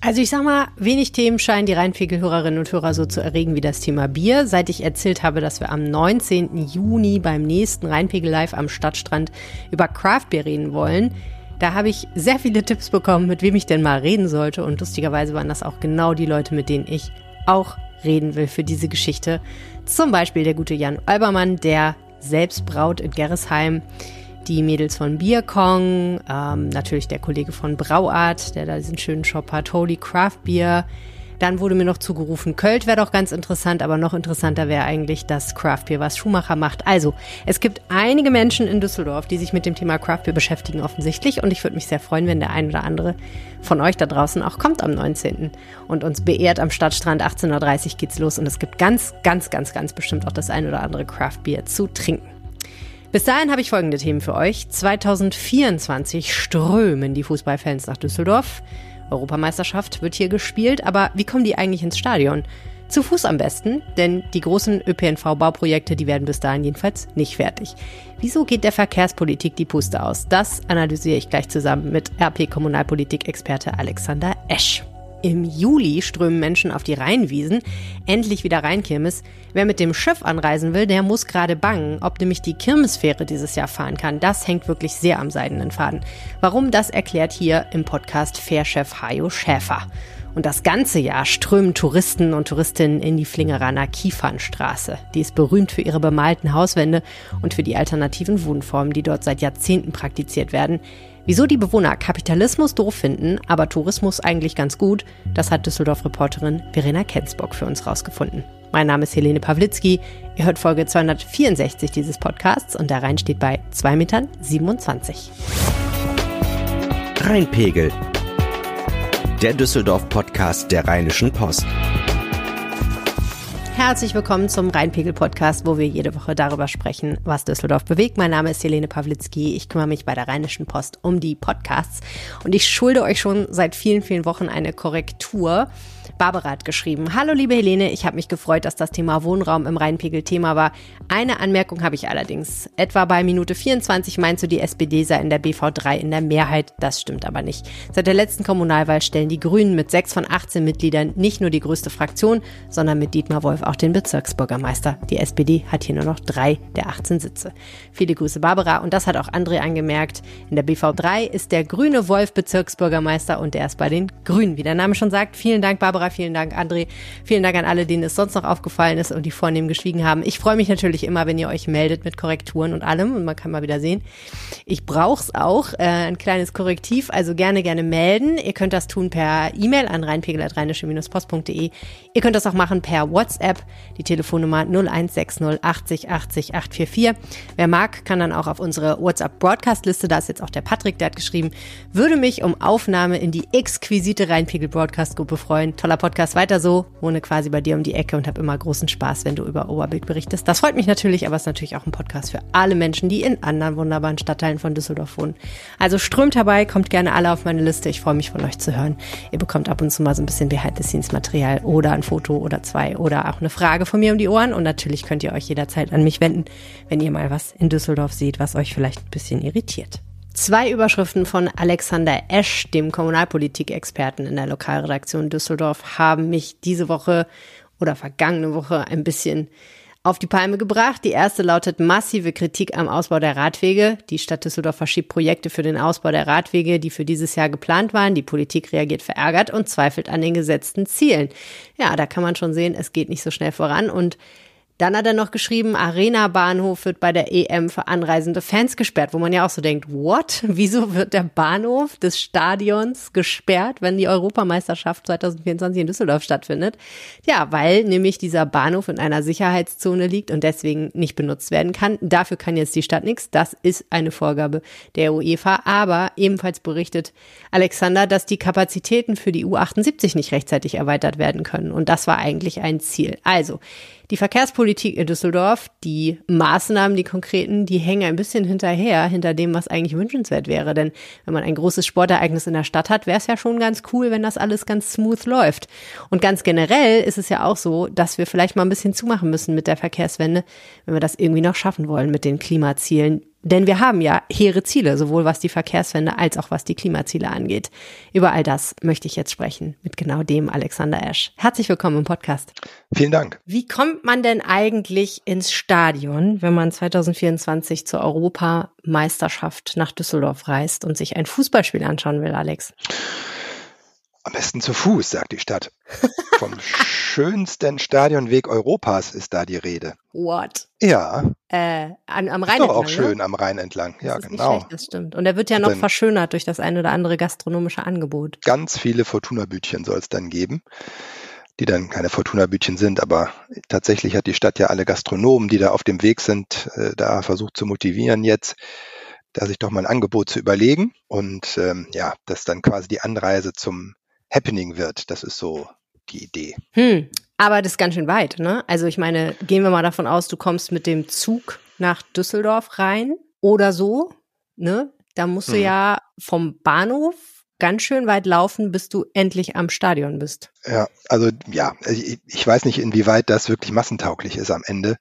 Also ich sag mal, wenig Themen scheinen die Rheinpegel-Hörerinnen und Hörer so zu erregen wie das Thema Bier. Seit ich erzählt habe, dass wir am 19. Juni beim nächsten Rheinpegel Live am Stadtstrand über Craftbeer reden wollen, da habe ich sehr viele Tipps bekommen, mit wem ich denn mal reden sollte. Und lustigerweise waren das auch genau die Leute, mit denen ich auch reden will für diese Geschichte. Zum Beispiel der gute Jan Albermann, der selbst braut in Gerresheim die Mädels von Bierkong, ähm, natürlich der Kollege von Brauart, der da diesen schönen Shop hat, Holy Craft Beer. Dann wurde mir noch zugerufen, Köln wäre doch ganz interessant, aber noch interessanter wäre eigentlich das Craft Beer, was Schumacher macht. Also, es gibt einige Menschen in Düsseldorf, die sich mit dem Thema Craft Beer beschäftigen, offensichtlich. Und ich würde mich sehr freuen, wenn der ein oder andere von euch da draußen auch kommt am 19. und uns beehrt am Stadtstrand. 18.30 Uhr geht's los und es gibt ganz, ganz, ganz, ganz bestimmt auch das ein oder andere Craft Beer zu trinken. Bis dahin habe ich folgende Themen für euch. 2024 strömen die Fußballfans nach Düsseldorf. Europameisterschaft wird hier gespielt, aber wie kommen die eigentlich ins Stadion? Zu Fuß am besten, denn die großen ÖPNV-Bauprojekte, die werden bis dahin jedenfalls nicht fertig. Wieso geht der Verkehrspolitik die Puste aus? Das analysiere ich gleich zusammen mit RP-Kommunalpolitik-Experte Alexander Esch. Im Juli strömen Menschen auf die Rheinwiesen. Endlich wieder Rheinkirmes. Wer mit dem Schiff anreisen will, der muss gerade bangen, ob nämlich die Kirmesfähre dieses Jahr fahren kann. Das hängt wirklich sehr am seidenen Faden. Warum, das erklärt hier im Podcast Fährchef Hajo Schäfer. Und das ganze Jahr strömen Touristen und Touristinnen in die Flingeraner Kiefernstraße. Die ist berühmt für ihre bemalten Hauswände und für die alternativen Wohnformen, die dort seit Jahrzehnten praktiziert werden. Wieso die Bewohner Kapitalismus doof finden, aber Tourismus eigentlich ganz gut, das hat Düsseldorf-Reporterin Verena Kensbock für uns rausgefunden. Mein Name ist Helene Pawlitzki. Ihr hört Folge 264 dieses Podcasts und der Rhein steht bei 2,27 Metern. Rheinpegel. Der Düsseldorf-Podcast der Rheinischen Post. Herzlich willkommen zum Rheinpegel-Podcast, wo wir jede Woche darüber sprechen, was Düsseldorf bewegt. Mein Name ist Helene Pawlitzki. Ich kümmere mich bei der Rheinischen Post um die Podcasts und ich schulde euch schon seit vielen, vielen Wochen eine Korrektur. Barbara hat geschrieben, Hallo liebe Helene, ich habe mich gefreut, dass das Thema Wohnraum im Rheinpegel Thema war. Eine Anmerkung habe ich allerdings. Etwa bei Minute 24 meinst du, die SPD sei in der BV3 in der Mehrheit. Das stimmt aber nicht. Seit der letzten Kommunalwahl stellen die Grünen mit sechs von 18 Mitgliedern nicht nur die größte Fraktion, sondern mit Dietmar Wolf auch den Bezirksbürgermeister. Die SPD hat hier nur noch drei der 18 Sitze. Viele Grüße Barbara und das hat auch André angemerkt. In der BV3 ist der grüne Wolf Bezirksbürgermeister und der ist bei den Grünen. Wie der Name schon sagt, vielen Dank Barbara vielen Dank, André. Vielen Dank an alle, denen es sonst noch aufgefallen ist und die vornehm geschwiegen haben. Ich freue mich natürlich immer, wenn ihr euch meldet mit Korrekturen und allem und man kann mal wieder sehen. Ich brauche es auch, äh, ein kleines Korrektiv, also gerne, gerne melden. Ihr könnt das tun per E-Mail an reinpegel.rheinische-post.de. Ihr könnt das auch machen per WhatsApp, die Telefonnummer 0160 80 80 844. Wer mag, kann dann auch auf unsere WhatsApp-Broadcast-Liste, da ist jetzt auch der Patrick, der hat geschrieben, würde mich um Aufnahme in die exquisite Rheinpegel-Broadcast-Gruppe freuen. Toller Podcast, weiter so. Wohne quasi bei dir um die Ecke und habe immer großen Spaß, wenn du über Oberbild berichtest. Das freut mich natürlich, aber es ist natürlich auch ein Podcast für alle Menschen, die in anderen wunderbaren Stadtteilen von Düsseldorf wohnen. Also strömt herbei, kommt gerne alle auf meine Liste. Ich freue mich von euch zu hören. Ihr bekommt ab und zu mal so ein bisschen Behind-the-Scenes-Material oder ein Foto oder zwei oder auch eine Frage von mir um die Ohren. Und natürlich könnt ihr euch jederzeit an mich wenden, wenn ihr mal was in Düsseldorf seht, was euch vielleicht ein bisschen irritiert. Zwei Überschriften von Alexander Esch, dem Kommunalpolitik-Experten in der Lokalredaktion Düsseldorf, haben mich diese Woche oder vergangene Woche ein bisschen auf die Palme gebracht. Die erste lautet massive Kritik am Ausbau der Radwege. Die Stadt Düsseldorf verschiebt Projekte für den Ausbau der Radwege, die für dieses Jahr geplant waren. Die Politik reagiert verärgert und zweifelt an den gesetzten Zielen. Ja, da kann man schon sehen, es geht nicht so schnell voran und dann hat er noch geschrieben, Arena Bahnhof wird bei der EM für anreisende Fans gesperrt, wo man ja auch so denkt, what? Wieso wird der Bahnhof des Stadions gesperrt, wenn die Europameisterschaft 2024 in Düsseldorf stattfindet? Ja, weil nämlich dieser Bahnhof in einer Sicherheitszone liegt und deswegen nicht benutzt werden kann. Dafür kann jetzt die Stadt nichts. Das ist eine Vorgabe der UEFA. Aber ebenfalls berichtet Alexander, dass die Kapazitäten für die U78 nicht rechtzeitig erweitert werden können. Und das war eigentlich ein Ziel. Also, die Verkehrspolitik in Düsseldorf, die Maßnahmen, die konkreten, die hängen ein bisschen hinterher, hinter dem, was eigentlich wünschenswert wäre. Denn wenn man ein großes Sportereignis in der Stadt hat, wäre es ja schon ganz cool, wenn das alles ganz smooth läuft. Und ganz generell ist es ja auch so, dass wir vielleicht mal ein bisschen zumachen müssen mit der Verkehrswende, wenn wir das irgendwie noch schaffen wollen mit den Klimazielen Denn wir haben ja hehre Ziele, sowohl was die Verkehrswende als auch was die Klimaziele angeht. Über all das möchte ich jetzt sprechen mit genau dem Alexander Esch. Herzlich willkommen im Podcast. Vielen Dank. Wie kommt man denn eigentlich ins Stadion, wenn man 2024 zur Europameisterschaft nach Düsseldorf reist und sich ein Fußballspiel anschauen will, Alex? Am besten zu Fuß, sagt die Stadt. Vom schönsten Stadionweg Europas ist da die Rede. What? Ja. Äh, an, am Rhein ist doch entlang, auch ne? schön am Rhein entlang. Das Ja, genau. schlecht, das stimmt. Und er wird ja noch Dann- verschönert durch das ein oder andere gastronomische Angebot. Ganz viele Fortuna-Bütchen soll es dann geben, die dann keine Fortuna-Bütchen sind, aber tatsächlich hat die Stadt ja alle Gastronomen, die da auf dem Weg sind, äh, da versucht zu motivieren jetzt, da sich doch mal ein Angebot zu überlegen und ähm, ja, dass dann quasi die Anreise zum Happening wird. Das ist so die Idee. Hm, aber das ist ganz schön weit, ne? Also ich meine, gehen wir mal davon aus, du kommst mit dem Zug nach Düsseldorf rein oder so, ne? Da musst du Mhm. ja vom Bahnhof ganz schön weit laufen, bis du endlich am Stadion bist. Ja, also ja, ich, ich weiß nicht, inwieweit das wirklich massentauglich ist am Ende,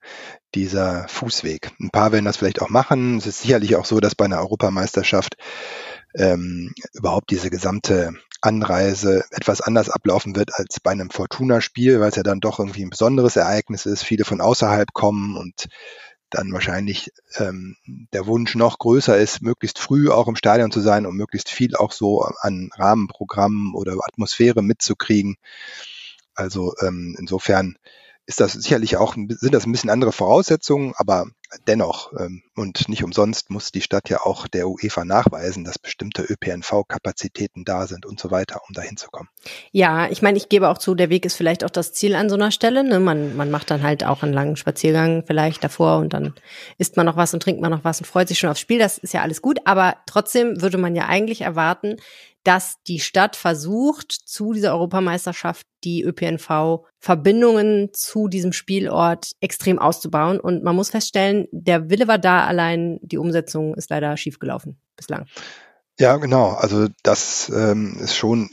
dieser Fußweg. Ein paar werden das vielleicht auch machen. Es ist sicherlich auch so, dass bei einer Europameisterschaft ähm, überhaupt diese gesamte Anreise etwas anders ablaufen wird als bei einem Fortuna-Spiel, weil es ja dann doch irgendwie ein besonderes Ereignis ist, viele von außerhalb kommen und dann wahrscheinlich ähm, der Wunsch noch größer ist, möglichst früh auch im Stadion zu sein, um möglichst viel auch so an Rahmenprogrammen oder Atmosphäre mitzukriegen. Also ähm, insofern ist das sicherlich auch, sind das ein bisschen andere Voraussetzungen, aber dennoch ähm, und nicht umsonst muss die Stadt ja auch der UEFA nachweisen, dass bestimmte ÖPNV-Kapazitäten da sind und so weiter, um da hinzukommen. Ja, ich meine, ich gebe auch zu, der Weg ist vielleicht auch das Ziel an so einer Stelle. Ne? Man, man macht dann halt auch einen langen Spaziergang vielleicht davor und dann isst man noch was und trinkt man noch was und freut sich schon aufs Spiel. Das ist ja alles gut. Aber trotzdem würde man ja eigentlich erwarten, dass die Stadt versucht, zu dieser Europameisterschaft die ÖPNV-Verbindungen zu diesem Spielort extrem auszubauen. Und man muss feststellen, der Wille war da, allein die Umsetzung ist leider schiefgelaufen bislang. Ja, genau. Also das ähm, ist schon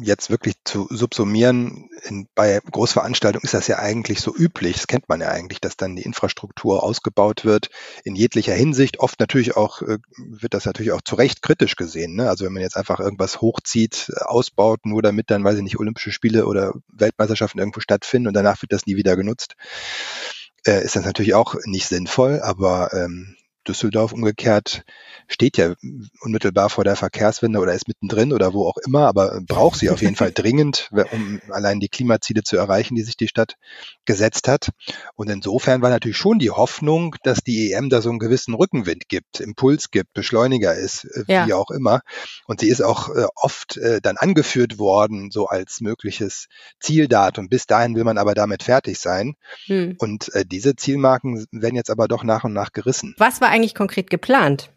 jetzt wirklich zu subsumieren. In, bei Großveranstaltungen ist das ja eigentlich so üblich. Das kennt man ja eigentlich, dass dann die Infrastruktur ausgebaut wird in jeglicher Hinsicht. Oft natürlich auch äh, wird das natürlich auch zu Recht kritisch gesehen. Ne? Also wenn man jetzt einfach irgendwas hochzieht, äh, ausbaut, nur damit dann, weiß ich nicht, Olympische Spiele oder Weltmeisterschaften irgendwo stattfinden und danach wird das nie wieder genutzt, äh, ist das natürlich auch nicht sinnvoll. Aber ähm, Düsseldorf umgekehrt steht ja unmittelbar vor der Verkehrswende oder ist mittendrin oder wo auch immer, aber braucht sie auf jeden Fall dringend, um allein die Klimaziele zu erreichen, die sich die Stadt gesetzt hat. Und insofern war natürlich schon die Hoffnung, dass die EM da so einen gewissen Rückenwind gibt, Impuls gibt, Beschleuniger ist, äh, Ja. wie auch immer. Und sie ist auch äh, oft äh, dann angeführt worden, so als mögliches Zieldatum. Bis dahin will man aber damit fertig sein. Hm. Und diese Zielmarken werden jetzt aber doch nach und nach gerissen. Was war eigentlich konkret geplant?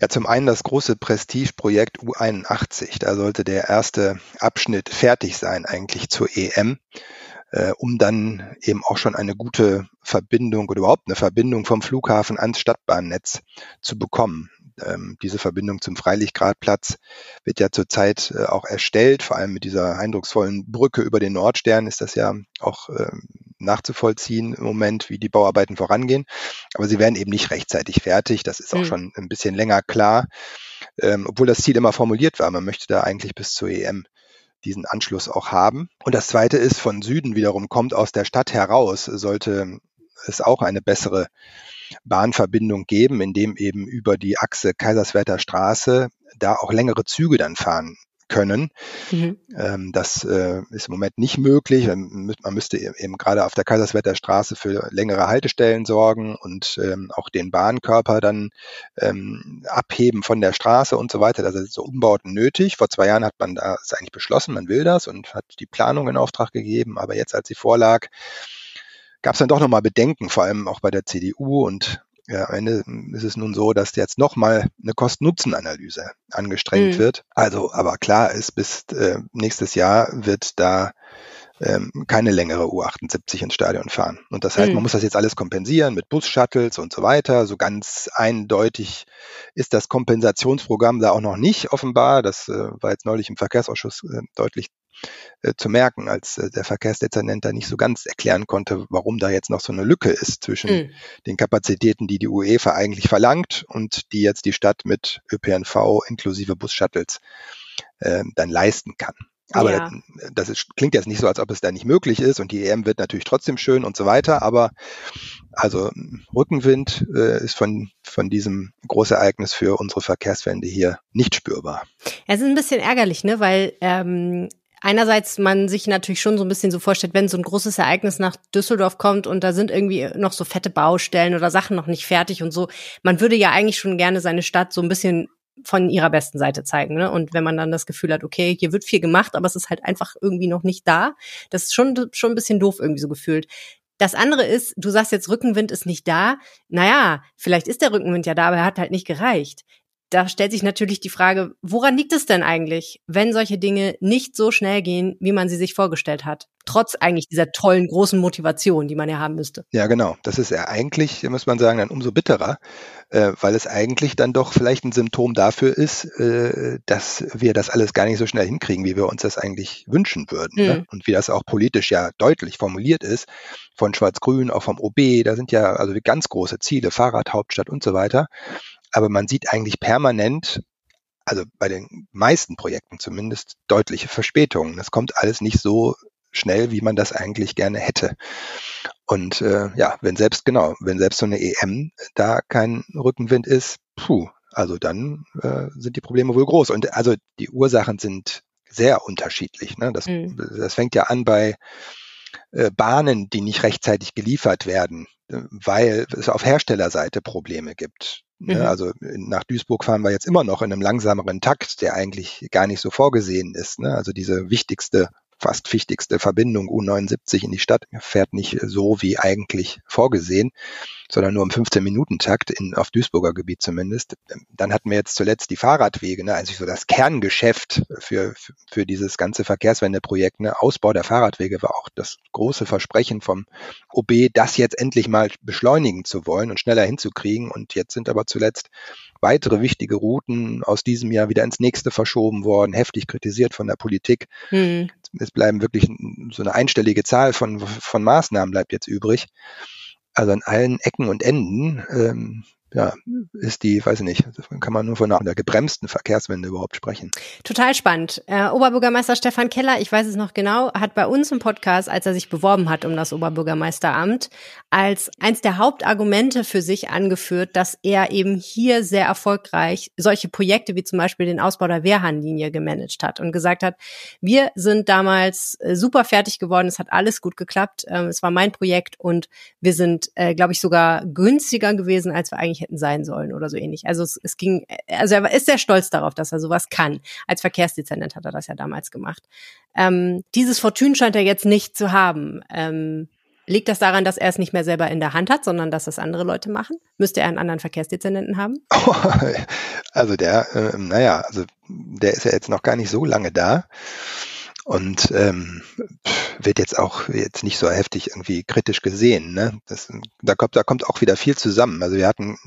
Ja, zum einen das große Prestigeprojekt U81. Da sollte der erste Abschnitt fertig sein, eigentlich zur EM, äh, um dann eben auch schon eine gute Verbindung oder überhaupt eine Verbindung vom Flughafen ans Stadtbahnnetz zu bekommen. Ähm, diese Verbindung zum Freilichtgradplatz wird ja zurzeit äh, auch erstellt, vor allem mit dieser eindrucksvollen Brücke über den Nordstern ist das ja auch ähm, nachzuvollziehen im Moment, wie die Bauarbeiten vorangehen. Aber sie werden eben nicht rechtzeitig fertig. Das ist auch Mhm. schon ein bisschen länger klar, ähm, obwohl das Ziel immer formuliert war. Man möchte da eigentlich bis zur EM diesen Anschluss auch haben. Und das Zweite ist, von Süden wiederum kommt aus der Stadt heraus, sollte es auch eine bessere Bahnverbindung geben, indem eben über die Achse Kaiserswerther Straße da auch längere Züge dann fahren können. Mhm. Ähm, das äh, ist im Moment nicht möglich. Man mü- man müsste e- eben gerade auf der Kaiserswerther Straße für längere Haltestellen sorgen und ähm, auch den Bahnkörper dann ähm, abheben von der Straße und so weiter. Da sind so Umbauten nötig. Vor zwei Jahren hat man da ist eigentlich beschlossen, man will das und hat die Planung in Auftrag gegeben. Aber jetzt, als sie vorlag, gab es dann doch nochmal Bedenken, vor allem auch bei der CDU und ja, am Ende ist es nun so, dass jetzt nochmal eine Kosten-Nutzen-Analyse angestrengt Mhm. wird. Also, aber klar ist, bis äh, nächstes Jahr wird da ähm, keine längere U78 ins Stadion fahren. Und das heißt, Mhm. man muss das jetzt alles kompensieren mit Bus-Shuttles und so weiter. So ganz eindeutig ist das Kompensationsprogramm da auch noch nicht offenbar. Das äh, war jetzt neulich im Verkehrsausschuss äh, deutlich äh, zu merken, als äh, der Verkehrsdezernent da nicht so ganz erklären konnte, warum da jetzt noch so eine Lücke ist zwischen mhm. den Kapazitäten, die die UEFA eigentlich verlangt und die jetzt die Stadt mit ÖPNV inklusive Bus-Shuttles äh, dann leisten kann. Aber ja. das, ist, klingt jetzt nicht so, als ob es da nicht möglich ist und die EM wird natürlich trotzdem schön und so weiter, aber also Rückenwind äh, ist von, von diesem Großereignis für unsere Verkehrswende hier nicht spürbar. Es ist ein bisschen ärgerlich, ne? weil ähm, einerseits man sich natürlich schon so ein bisschen so vorstellt, wenn so ein großes Ereignis nach Düsseldorf kommt und da sind irgendwie noch so fette Baustellen oder Sachen noch nicht fertig und so, man würde ja eigentlich schon gerne seine Stadt so ein bisschen von ihrer besten Seite zeigen. Ne? Und wenn man dann das Gefühl hat, okay, hier wird viel gemacht, aber es ist halt einfach irgendwie noch nicht da, das ist schon, schon ein bisschen doof irgendwie so gefühlt. Das andere ist, du sagst jetzt, Rückenwind ist nicht da. Naja, vielleicht ist der Rückenwind ja da, aber er hat halt nicht gereicht da stellt sich natürlich die Frage, woran liegt es denn eigentlich, wenn solche Dinge nicht so schnell gehen, wie man sie sich vorgestellt hat? Trotz eigentlich dieser tollen, großen Motivation, die man ja haben müsste. Ja, genau. Das ist ja eigentlich, muss man sagen, dann umso bitterer, äh, weil es eigentlich dann doch vielleicht ein Symptom dafür ist, äh, dass wir das alles gar nicht so schnell hinkriegen, wie wir uns das eigentlich wünschen würden. Ne? Mhm. Ne? Und wie das auch politisch ja deutlich formuliert ist, von Schwarz-Grün, auch vom OB, da sind ja also ganz große Ziele, Fahrradhauptstadt und so weiter aber man sieht eigentlich permanent, also bei den meisten Projekten zumindest, deutliche Verspätungen. Das kommt alles nicht so schnell, wie man das eigentlich gerne hätte. Und äh, ja, wenn selbst genau, wenn selbst so eine EM da kein Rückenwind ist, puh, also dann äh, sind die Probleme wohl groß. Und also die Ursachen sind sehr unterschiedlich. Ne? Das, mhm. das fängt ja an bei Bahnen, die nicht rechtzeitig geliefert werden, äh, weil es auf Herstellerseite Probleme gibt. Ne, mhm. Also nach Duisburg fahren wir jetzt immer noch in einem langsameren Takt, der eigentlich gar nicht so vorgesehen ist. Ne? Also diese wichtigste fast wichtigste Verbindung U79 in die Stadt fährt nicht so wie eigentlich vorgesehen, sondern nur im 15-Minuten-Takt in, auf Duisburger Gebiet zumindest. Dann hatten wir jetzt zuletzt die Fahrradwege, ne, also so das Kerngeschäft für, für, dieses ganze Verkehrswendeprojekt. Ne. Ausbau der Fahrradwege war auch das große Versprechen vom OB, das jetzt endlich mal beschleunigen zu wollen und schneller hinzukriegen. Und jetzt sind aber zuletzt weitere wichtige Routen aus diesem Jahr wieder ins nächste verschoben worden, heftig kritisiert von der Politik. Mhm es bleiben wirklich so eine einstellige Zahl von, von Maßnahmen bleibt jetzt übrig. Also an allen Ecken und Enden ähm, ja, ist die, weiß ich nicht, kann man nur von einer gebremsten Verkehrswende überhaupt sprechen. Total spannend. Äh, Oberbürgermeister Stefan Keller, ich weiß es noch genau, hat bei uns im Podcast, als er sich beworben hat um das Oberbürgermeisteramt, als eins der Hauptargumente für sich angeführt, dass er eben hier sehr erfolgreich solche Projekte wie zum Beispiel den Ausbau der Wehrhahnlinie gemanagt hat und gesagt hat, wir sind damals äh, super fertig geworden, es hat alles gut geklappt, ähm, es war mein Projekt und wir sind, äh, glaube ich, sogar günstiger gewesen, als wir eigentlich hätten sein sollen oder so ähnlich. Also es, es ging, also er ist sehr stolz darauf, dass er sowas kann. Als Verkehrsdezernent hat er das ja damals gemacht. Ähm, dieses Fortune scheint er jetzt nicht zu haben. Ähm, Liegt das daran, dass er es nicht mehr selber in der Hand hat, sondern dass das andere Leute machen? Müsste er einen anderen Verkehrsdezernenten haben? also der, äh, naja, also der ist ja jetzt noch gar nicht so lange da und ähm, wird jetzt auch jetzt nicht so heftig irgendwie kritisch gesehen. Ne? Das, da, kommt, da kommt auch wieder viel zusammen. Also wir hatten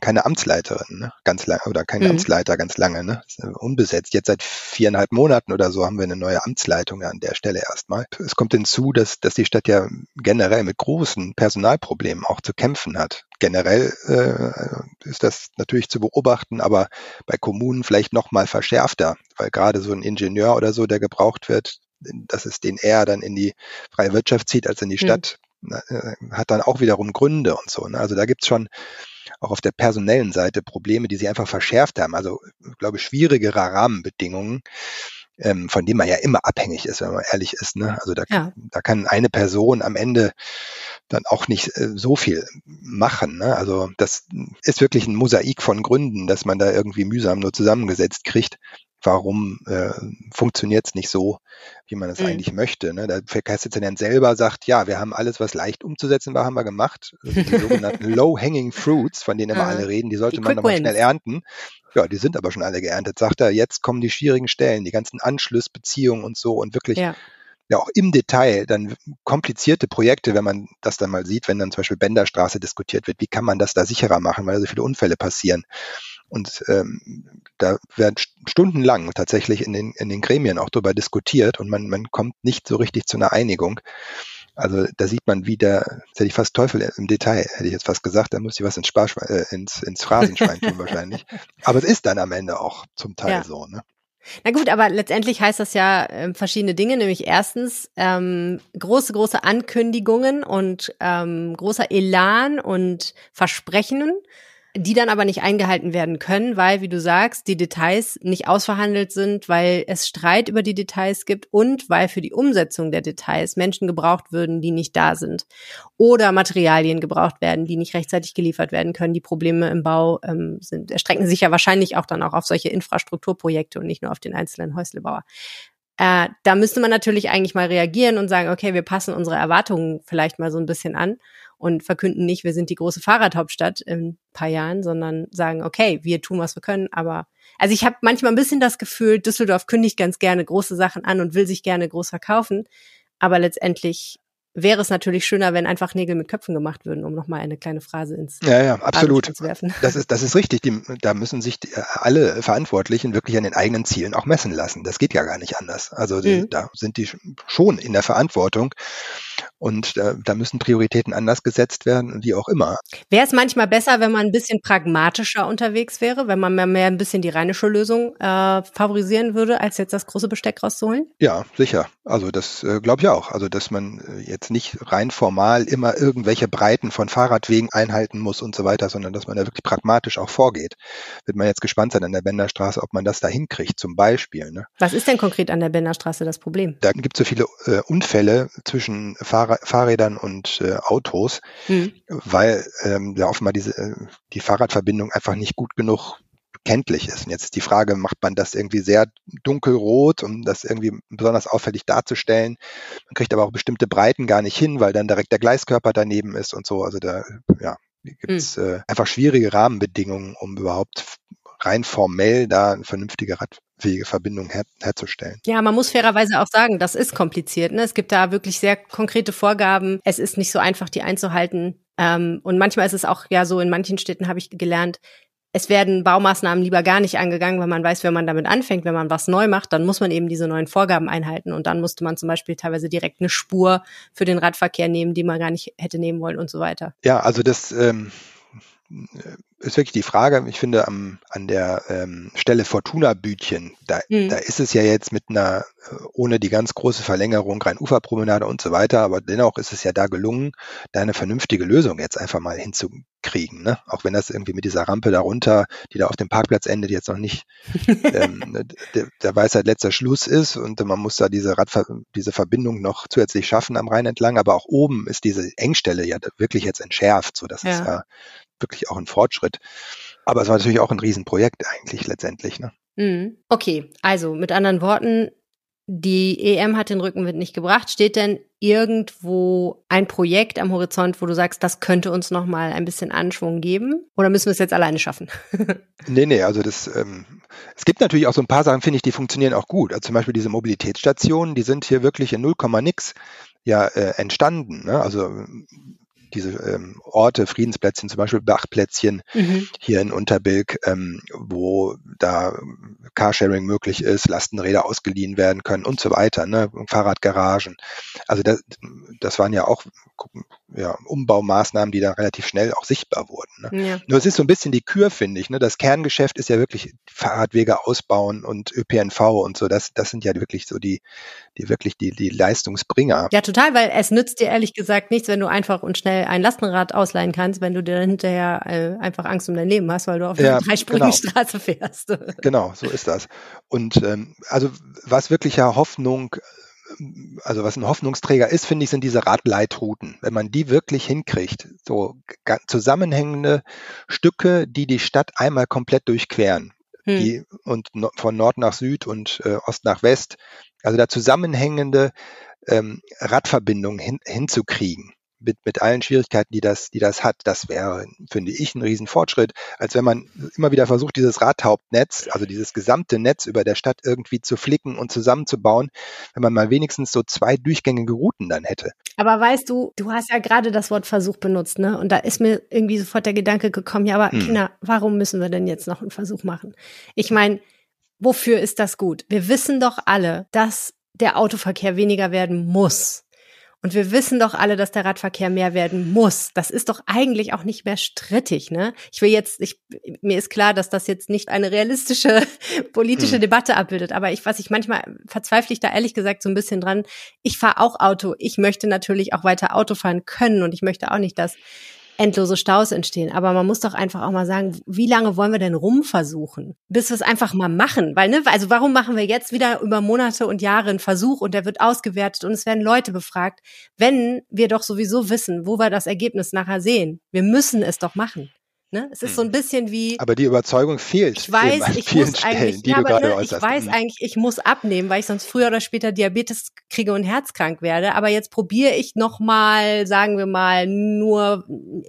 keine Amtsleiterin ne? ganz lange oder keinen mhm. Amtsleiter ganz lange, ne? unbesetzt. Jetzt seit viereinhalb Monaten oder so haben wir eine neue Amtsleitung an der Stelle erstmal. Es kommt hinzu, dass, dass die Stadt ja generell mit großen Personalproblemen auch zu kämpfen hat. Generell äh, ist das natürlich zu beobachten, aber bei Kommunen vielleicht noch mal verschärfter, weil gerade so ein Ingenieur oder so, der gebraucht wird, dass es den eher dann in die freie Wirtschaft zieht als in die hm. Stadt, mhm. hat dann auch wiederum Gründe und so. Ne? Also da gibt's schon auch auf der personellen Seite Probleme, die sie einfach verschärft haben. Also ich glaube, schwierigere Rahmenbedingungen, ähm, von denen man ja immer abhängig ist, wenn man ehrlich ist. Ne? Also da, ja. da kann eine Person am Ende dann auch nicht äh, so viel machen. Ne? Also das ist wirklich ein Mosaik von Gründen, dass man da irgendwie mühsam nur zusammengesetzt kriegt warum äh, funktioniert es nicht so, wie man es mhm. eigentlich möchte. Ne? Der Verkehrsdezernent selber sagt, ja, wir haben alles, was leicht umzusetzen war, haben wir gemacht. Also die sogenannten Low-Hanging Fruits, von denen immer alle reden, die sollte die man nochmal schnell ernten. Ja, die sind aber schon alle geerntet, sagt er. Jetzt kommen die schwierigen Stellen, die ganzen Anschlussbeziehungen und so und wirklich ja. Ja auch im Detail dann komplizierte Projekte, wenn man das dann mal sieht, wenn dann zum Beispiel Bänderstraße diskutiert wird, wie kann man das da sicherer machen, weil so viele Unfälle passieren. Und ähm, da werden stundenlang tatsächlich in den, in den Gremien auch darüber diskutiert und man, man kommt nicht so richtig zu einer Einigung. Also da sieht man wieder, das hätte ich fast Teufel im Detail, hätte ich jetzt fast gesagt, da muss ich was ins, Sparschwein, äh, ins, ins Phrasenschwein tun wahrscheinlich. Aber es ist dann am Ende auch zum Teil ja. so. Ne? Na gut, aber letztendlich heißt das ja äh, verschiedene Dinge, nämlich erstens ähm, große, große Ankündigungen und ähm, großer Elan und Versprechen die dann aber nicht eingehalten werden können, weil, wie du sagst, die Details nicht ausverhandelt sind, weil es Streit über die Details gibt und weil für die Umsetzung der Details Menschen gebraucht würden, die nicht da sind. Oder Materialien gebraucht werden, die nicht rechtzeitig geliefert werden können. Die Probleme im Bau ähm, sind, erstrecken sich ja wahrscheinlich auch dann auch auf solche Infrastrukturprojekte und nicht nur auf den einzelnen Häuslebauer. Äh, da müsste man natürlich eigentlich mal reagieren und sagen, okay, wir passen unsere Erwartungen vielleicht mal so ein bisschen an und verkünden nicht, wir sind die große Fahrradhauptstadt in ein paar Jahren, sondern sagen, okay, wir tun, was wir können, aber also ich habe manchmal ein bisschen das Gefühl, Düsseldorf kündigt ganz gerne große Sachen an und will sich gerne groß verkaufen, aber letztendlich wäre es natürlich schöner, wenn einfach Nägel mit Köpfen gemacht würden, um nochmal eine kleine Phrase ins Ja, ja, absolut. Zu werfen. Das ist, das ist richtig. Die, da müssen sich die, alle Verantwortlichen wirklich an den eigenen Zielen auch messen lassen. Das geht ja gar nicht anders. Also die, mhm. da sind die schon in der Verantwortung. Und äh, da müssen Prioritäten anders gesetzt werden, wie auch immer. Wäre es manchmal besser, wenn man ein bisschen pragmatischer unterwegs wäre, wenn man mehr, mehr ein bisschen die rheinische Lösung äh, favorisieren würde, als jetzt das große Besteck rauszuholen? Ja, sicher. Also das äh, glaube ich auch. Also dass man äh, jetzt nicht rein formal immer irgendwelche Breiten von Fahrradwegen einhalten muss und so weiter, sondern dass man da wirklich pragmatisch auch vorgeht. Wird man jetzt gespannt sein an der Benderstraße, ob man das da hinkriegt, zum Beispiel. Ne? Was ist denn konkret an der Benderstraße das Problem? Da gibt es so viele äh, Unfälle zwischen Fahrrad Fahrrädern und äh, Autos, mhm. weil ähm, ja offenbar diese, äh, die Fahrradverbindung einfach nicht gut genug kenntlich ist. Und jetzt ist die Frage, macht man das irgendwie sehr dunkelrot, um das irgendwie besonders auffällig darzustellen? Man kriegt aber auch bestimmte Breiten gar nicht hin, weil dann direkt der Gleiskörper daneben ist und so. Also da ja, gibt es äh, einfach schwierige Rahmenbedingungen, um überhaupt rein formell da eine vernünftige radfähige Verbindung her herzustellen. Ja, man muss fairerweise auch sagen, das ist kompliziert. Ne? Es gibt da wirklich sehr konkrete Vorgaben. Es ist nicht so einfach, die einzuhalten. Ähm, und manchmal ist es auch ja so, in manchen Städten habe ich gelernt, es werden Baumaßnahmen lieber gar nicht angegangen, weil man weiß, wenn man damit anfängt, wenn man was neu macht, dann muss man eben diese neuen Vorgaben einhalten. Und dann musste man zum Beispiel teilweise direkt eine Spur für den Radverkehr nehmen, die man gar nicht hätte nehmen wollen und so weiter. Ja, also das ähm, ist wirklich die Frage, ich finde, am, an der ähm, Stelle Fortuna-Bütchen, da, mhm. da ist es ja jetzt mit einer, äh, ohne die ganz große Verlängerung, Rhein-Ufer-Promenade und so weiter, aber dennoch ist es ja da gelungen, da eine vernünftige Lösung jetzt einfach mal hinzukriegen. Ne? Auch wenn das irgendwie mit dieser Rampe darunter, die da auf dem Parkplatz endet, jetzt noch nicht ähm, der, der Weisheit letzter Schluss ist und man muss da diese, Radver diese Verbindung noch zusätzlich schaffen am Rhein entlang, aber auch oben ist diese Engstelle ja wirklich jetzt entschärft, so dass ja. es ja wirklich auch ein Fortschritt. Aber es war natürlich auch ein Riesenprojekt eigentlich letztendlich. Ne? Mhm. Okay, also mit anderen Worten, die EM hat den Rückenwind nicht gebracht. Steht denn irgendwo ein Projekt am Horizont, wo du sagst, das könnte uns noch mal ein bisschen Anschwung geben? Oder müssen wir es jetzt alleine schaffen? nee, nee, also das, ähm, es gibt natürlich auch so ein paar Sachen, finde ich, die funktionieren auch gut. Also zum Beispiel diese Mobilitätsstationen, die sind hier wirklich in 0, nix ja äh, entstanden. Ne? Also diese ähm, Orte, Friedensplätzchen, zum Beispiel Bachplätzchen mhm. hier in Unterbilk, ähm, wo da Carsharing möglich ist, Lastenräder ausgeliehen werden können und so weiter, ne? Fahrradgaragen. Also das, das waren ja auch ja, Umbaumaßnahmen, die dann relativ schnell auch sichtbar wurden. Ne? Ja. Nur es ist so ein bisschen die Kür, finde ich. Ne? Das Kerngeschäft ist ja wirklich Fahrradwege ausbauen und ÖPNV und so. Das, das sind ja wirklich so die, die wirklich die, die Leistungsbringer. Ja, total, weil es nützt dir ehrlich gesagt nichts, wenn du einfach und schnell ein Lastenrad ausleihen kannst, wenn du dir hinterher äh, einfach Angst um dein Leben hast, weil du auf ja, einer dreispurigen genau. Straße fährst. genau, so ist das. Und ähm, also was wirklich ja Hoffnung also was ein Hoffnungsträger ist, finde ich, sind diese Radleitrouten. Wenn man die wirklich hinkriegt, so zusammenhängende Stücke, die die Stadt einmal komplett durchqueren. Hm. Die, und no, von Nord nach Süd und äh, Ost nach West, also da zusammenhängende ähm, Radverbindungen hin, hinzukriegen mit, mit allen Schwierigkeiten, die das, die das hat, das wäre, finde ich, ein Riesenfortschritt, als wenn man immer wieder versucht, dieses Radhauptnetz, also dieses gesamte Netz über der Stadt irgendwie zu flicken und zusammenzubauen, wenn man mal wenigstens so zwei durchgängige Routen dann hätte. Aber weißt du, du hast ja gerade das Wort Versuch benutzt, ne? Und da ist mir irgendwie sofort der Gedanke gekommen, ja, aber hm. Kinder, warum müssen wir denn jetzt noch einen Versuch machen? Ich meine, wofür ist das gut? Wir wissen doch alle, dass der Autoverkehr weniger werden muss. Und wir wissen doch alle, dass der Radverkehr mehr werden muss. Das ist doch eigentlich auch nicht mehr strittig, ne? Ich will jetzt, ich, mir ist klar, dass das jetzt nicht eine realistische politische hm. Debatte abbildet, aber ich, was ich manchmal verzweifle ich da ehrlich gesagt so ein bisschen dran. Ich fahre auch Auto. Ich möchte natürlich auch weiter Auto fahren können und ich möchte auch nicht, dass endlose Staus entstehen. Aber man muss doch einfach auch mal sagen, wie lange wollen wir denn rumversuchen, bis wir es einfach mal machen? Weil, ne, also warum machen wir jetzt wieder über Monate und Jahre einen Versuch und der wird ausgewertet und es werden Leute befragt, wenn wir doch sowieso wissen, wo wir das Ergebnis nachher sehen? Wir müssen es doch machen. Ne? Es ist so ein hm. bisschen wie. Aber die Überzeugung fehlt. Ich weiß, ich muss Stellen, eigentlich, ja, aber, ne, ich weiß hm. eigentlich, ich muss abnehmen, weil ich sonst früher oder später Diabetes kriege und herzkrank werde. Aber jetzt probiere ich noch mal, sagen wir mal, nur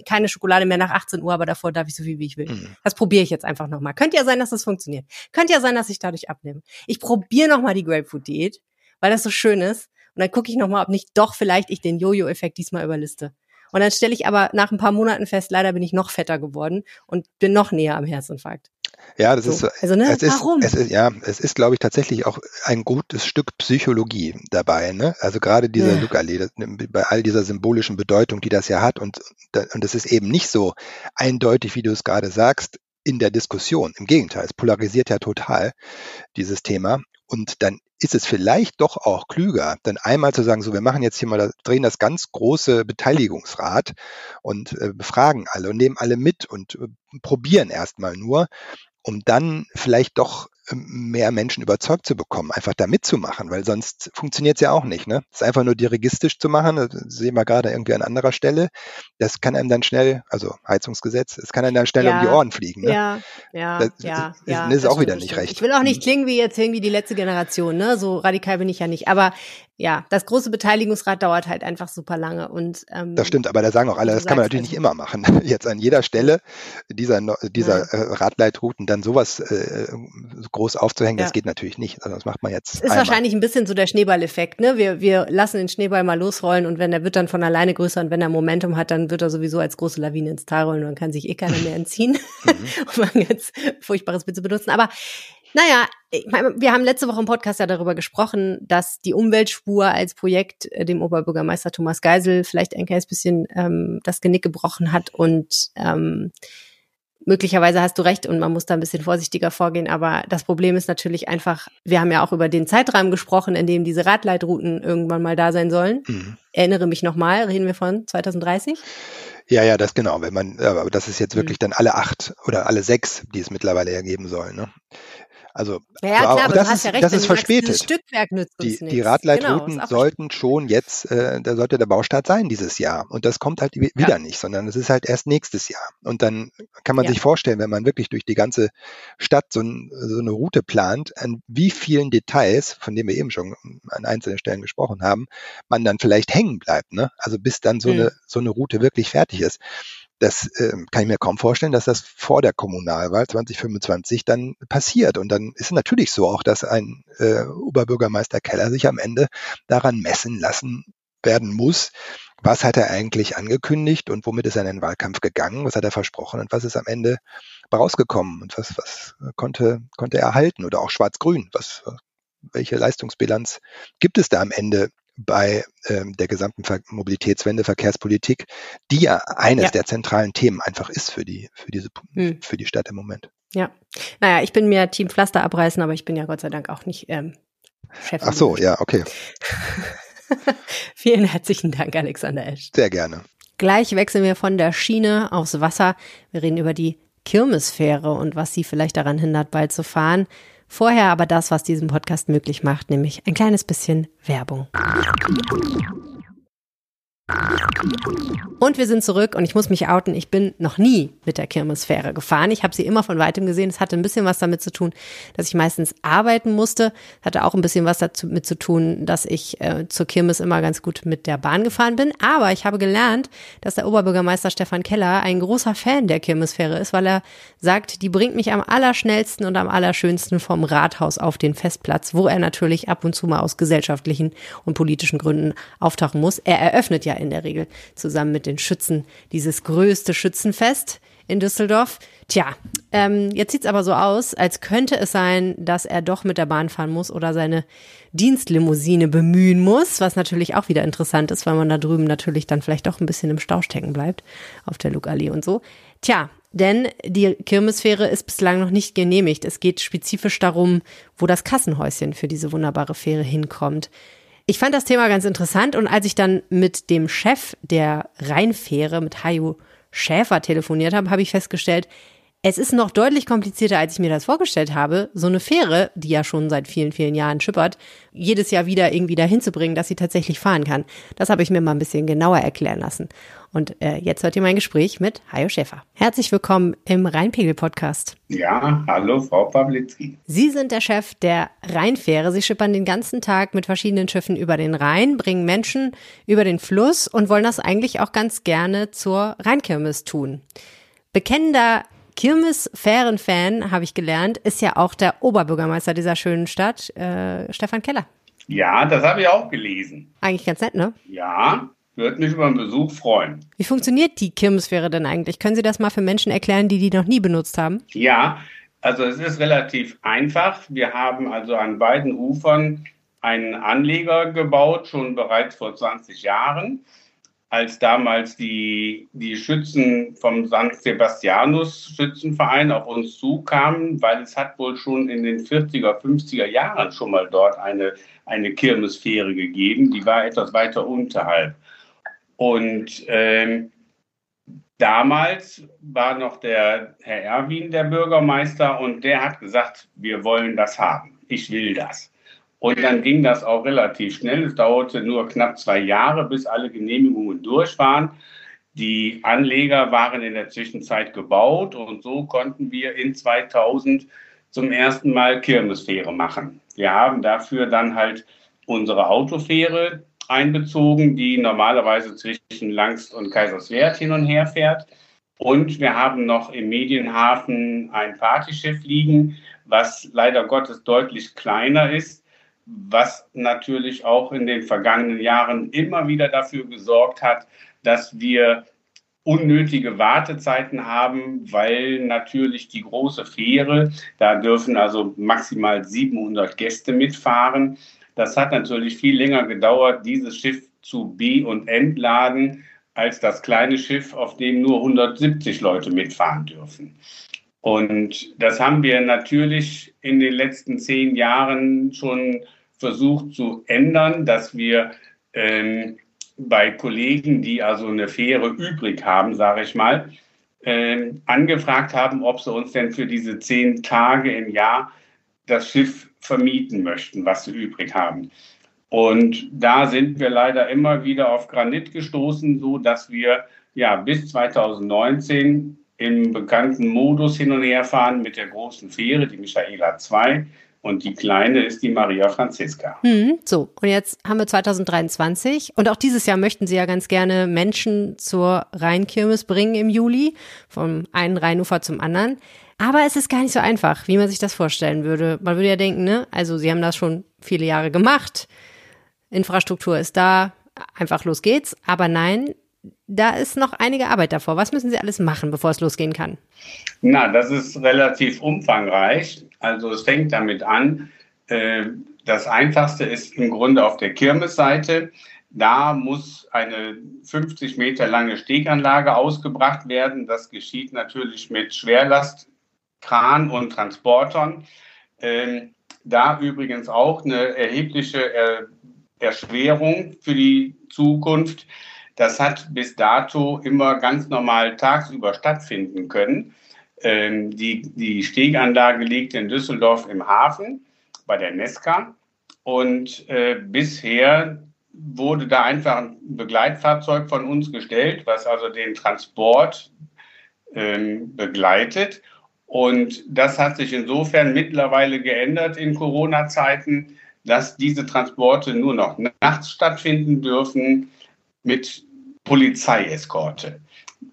keine Schokolade mehr nach 18 Uhr, aber davor darf ich so viel wie ich will. Mhm. Das probiere ich jetzt einfach noch mal. Könnte ja sein, dass das funktioniert. Könnte ja sein, dass ich dadurch abnehme. Ich probiere noch mal die Grapefruit Diät, weil das so schön ist. Und dann gucke ich noch mal, ob nicht doch vielleicht ich den Jojo-Effekt diesmal überliste. Und dann stelle ich aber nach ein paar Monaten fest, leider bin ich noch fetter geworden und bin noch näher am Herzinfarkt. Ja, das so. ist also ne, es ist, warum? Es ist, ja, es ist, glaube ich, tatsächlich auch ein gutes Stück Psychologie dabei. Ne? Also gerade dieser ja. Lugallee, bei all dieser symbolischen Bedeutung, die das ja hat, und und es ist eben nicht so eindeutig, wie du es gerade sagst, in der Diskussion. Im Gegenteil, es polarisiert ja total dieses Thema. Und dann ist es vielleicht doch auch klüger, dann einmal zu sagen, so, wir machen jetzt hier mal, drehen das ganz große Beteiligungsrad und äh, befragen alle und nehmen alle mit und äh, probieren erstmal nur, um dann vielleicht doch mehr Menschen überzeugt zu bekommen, einfach da mitzumachen, weil sonst funktioniert es ja auch nicht. Ne? Das ist einfach nur dirigistisch zu machen, das sehen wir gerade irgendwie an anderer Stelle. Das kann einem dann schnell, also Heizungsgesetz, es kann einem dann schnell ja, um die Ohren fliegen. Ne? Ja, ja, das, ja. Das, ja, ist auch wieder nicht recht. Ich will auch nicht mhm. klingen wie jetzt irgendwie die letzte Generation, ne? So radikal bin ich ja nicht. Aber ja, das große Beteiligungsrad dauert halt einfach super lange. Und ähm, das stimmt, aber da sagen auch alle, das kann man natürlich nicht immer machen. Jetzt an jeder Stelle dieser dieser ja. äh, Radleitrouten dann sowas äh, groß aufzuhängen, ja. das geht natürlich nicht. Also das macht man jetzt. Ist einmal. wahrscheinlich ein bisschen so der Schneeballeffekt. Ne, wir wir lassen den Schneeball mal losrollen und wenn der wird dann von alleine größer und wenn er Momentum hat, dann wird er sowieso als große Lawine ins Tal rollen und dann kann sich eh keiner mehr entziehen, mhm. um ein ganz furchtbares Bild zu benutzen. Aber naja, ich meine, wir haben letzte Woche im Podcast ja darüber gesprochen, dass die Umweltspur als Projekt äh, dem Oberbürgermeister Thomas Geisel vielleicht ein kleines bisschen ähm, das Genick gebrochen hat und ähm, möglicherweise hast du recht und man muss da ein bisschen vorsichtiger vorgehen. Aber das Problem ist natürlich einfach, wir haben ja auch über den Zeitrahmen gesprochen, in dem diese Radleitrouten irgendwann mal da sein sollen. Mhm. Erinnere mich nochmal, reden wir von 2030? Ja, ja, das genau. Wenn man, aber das ist jetzt mhm. wirklich dann alle acht oder alle sechs, die es mittlerweile ergeben sollen. Ne? Also ja, klar, aber das, ist, ja recht, das ist verspätet. Stückwerk nützt die, die Radleitrouten genau, sollten schon jetzt, äh, da sollte der Baustart sein dieses Jahr. Und das kommt halt wieder ja. nicht, sondern es ist halt erst nächstes Jahr. Und dann kann man ja. sich vorstellen, wenn man wirklich durch die ganze Stadt so, ein, so eine Route plant, an wie vielen Details, von denen wir eben schon an einzelnen Stellen gesprochen haben, man dann vielleicht hängen bleibt. Ne? Also bis dann so, mhm. eine, so eine Route wirklich fertig ist das äh, kann ich mir kaum vorstellen, dass das vor der Kommunalwahl 2025 dann passiert. Und dann ist natürlich so auch, dass ein äh, Oberbürgermeister Keller sich am Ende daran messen lassen werden muss, was hat er eigentlich angekündigt und womit ist er in den Wahlkampf gegangen, was hat er versprochen und was ist am Ende rausgekommen und was, was konnte, konnte er erhalten oder auch Schwarz-Grün, was, welche Leistungsbilanz gibt es da am Ende bei ähm, der gesamten Ver Mobilitätswende, Verkehrspolitik, die ja eines ja. der zentralen Themen einfach ist für die, für diese, hm. für die Stadt im Moment. Ja. Naja, ich bin mir Team Pflaster abreißen, aber ich bin ja Gott sei Dank auch nicht ähm, Chef. Ach so, ja, okay. Vielen herzlichen Dank, Alexander Esch. Sehr gerne. Gleich wechseln wir von der Schiene aufs Wasser. Wir reden über die Kirmesfähre und was sie vielleicht daran hindert, bald zu fahren. Vorher aber das, was diesen Podcast möglich macht, nämlich ein kleines bisschen Werbung. Und wir sind zurück und ich muss mich outen, ich bin noch nie mit der Kirmesfähre gefahren. Ich habe sie immer von weitem gesehen. Es hatte ein bisschen was damit zu tun, dass ich meistens arbeiten musste. Hatte auch ein bisschen was damit zu tun, dass ich äh, zur Kirmes immer ganz gut mit der Bahn gefahren bin. Aber ich habe gelernt, dass der Oberbürgermeister Stefan Keller ein großer Fan der Kirmesfähre ist, weil er sagt, die bringt mich am allerschnellsten und am allerschönsten vom Rathaus auf den Festplatz, wo er natürlich ab und zu mal aus gesellschaftlichen und politischen Gründen auftauchen muss. Er eröffnet ja in der Regel zusammen mit den Schützen dieses größte Schützenfest in Düsseldorf. Tja, ähm, jetzt sieht's aber so aus, als könnte es sein, dass er doch mit der Bahn fahren muss oder seine Dienstlimousine bemühen muss, was natürlich auch wieder interessant ist, weil man da drüben natürlich dann vielleicht doch ein bisschen im Stau stecken bleibt auf der Lugallee und so. Tja, denn die Kirmesfähre ist bislang noch nicht genehmigt. Es geht spezifisch darum, wo das Kassenhäuschen für diese wunderbare Fähre hinkommt. Ich fand das Thema ganz interessant und als ich dann mit dem Chef der Rheinfähre, mit Hajo Schäfer telefoniert habe, habe ich festgestellt, es ist noch deutlich komplizierter, als ich mir das vorgestellt habe, so eine Fähre, die ja schon seit vielen, vielen Jahren schippert, jedes Jahr wieder irgendwie dahin zu bringen, dass sie tatsächlich fahren kann. Das habe ich mir mal ein bisschen genauer erklären lassen. Und äh, jetzt hört ihr mein Gespräch mit Hajo Schäfer. Herzlich willkommen im Rheinpegel-Podcast. Ja, hallo Frau Pawlitzki. Sie sind der Chef der Rheinfähre. Sie schippern den ganzen Tag mit verschiedenen Schiffen über den Rhein, bringen Menschen über den Fluss und wollen das eigentlich auch ganz gerne zur Rheinkirmes tun. Bekennender Kirmes-Fähren-Fan, habe ich gelernt, ist ja auch der Oberbürgermeister dieser schönen Stadt, äh, Stefan Keller. Ja, das habe ich auch gelesen. Eigentlich ganz nett, ne? Ja, würde mich über einen Besuch freuen. Wie funktioniert die Kirmesfähre denn eigentlich? Können Sie das mal für Menschen erklären, die die noch nie benutzt haben? Ja, also es ist relativ einfach. Wir haben also an beiden Ufern einen Anleger gebaut, schon bereits vor 20 Jahren als damals die, die Schützen vom St. Sebastianus Schützenverein auf uns zukamen, weil es hat wohl schon in den 40er, 50er Jahren schon mal dort eine, eine Kirmesfähre gegeben, die war etwas weiter unterhalb. Und ähm, damals war noch der Herr Erwin der Bürgermeister und der hat gesagt, wir wollen das haben, ich will das. Und dann ging das auch relativ schnell. Es dauerte nur knapp zwei Jahre, bis alle Genehmigungen durch waren. Die Anleger waren in der Zwischenzeit gebaut und so konnten wir in 2000 zum ersten Mal Kirmesfähre machen. Wir haben dafür dann halt unsere Autofähre einbezogen, die normalerweise zwischen Langst und Kaiserswerth hin und her fährt. Und wir haben noch im Medienhafen ein Partyschiff liegen, was leider Gottes deutlich kleiner ist was natürlich auch in den vergangenen Jahren immer wieder dafür gesorgt hat, dass wir unnötige Wartezeiten haben, weil natürlich die große Fähre, da dürfen also maximal 700 Gäste mitfahren. Das hat natürlich viel länger gedauert, dieses Schiff zu be- und entladen, als das kleine Schiff, auf dem nur 170 Leute mitfahren dürfen. Und das haben wir natürlich in den letzten zehn Jahren schon versucht zu ändern, dass wir ähm, bei Kollegen, die also eine Fähre übrig haben, sage ich mal, äh, angefragt haben, ob sie uns denn für diese zehn Tage im Jahr das Schiff vermieten möchten, was sie übrig haben. Und da sind wir leider immer wieder auf Granit gestoßen, so dass wir ja bis 2019 im bekannten Modus hin und her fahren mit der großen Fähre, die Michaela 2, und die kleine ist die Maria Franziska. Hm, so, und jetzt haben wir 2023 und auch dieses Jahr möchten Sie ja ganz gerne Menschen zur Rheinkirmes bringen im Juli, vom einen Rheinufer zum anderen. Aber es ist gar nicht so einfach, wie man sich das vorstellen würde. Man würde ja denken, ne, also Sie haben das schon viele Jahre gemacht. Infrastruktur ist da, einfach los geht's. Aber nein, da ist noch einige Arbeit davor. Was müssen Sie alles machen, bevor es losgehen kann? Na, das ist relativ umfangreich. Also es fängt damit an, äh, das Einfachste ist im Grunde auf der Kirmesseite. Da muss eine 50 Meter lange Steganlage ausgebracht werden. Das geschieht natürlich mit Schwerlastkran und Transportern. Ähm, da übrigens auch eine erhebliche Erschwerung für die Zukunft. Das hat bis dato immer ganz normal tagsüber stattfinden können. Ähm, die, die Steganlage liegt in Düsseldorf im Hafen bei der Nesca. Und äh, bisher wurde da einfach ein Begleitfahrzeug von uns gestellt, was also den Transport ähm, begleitet. Und das hat sich insofern mittlerweile geändert in Corona-Zeiten, dass diese Transporte nur noch nachts stattfinden dürfen mit Polizeieskorte,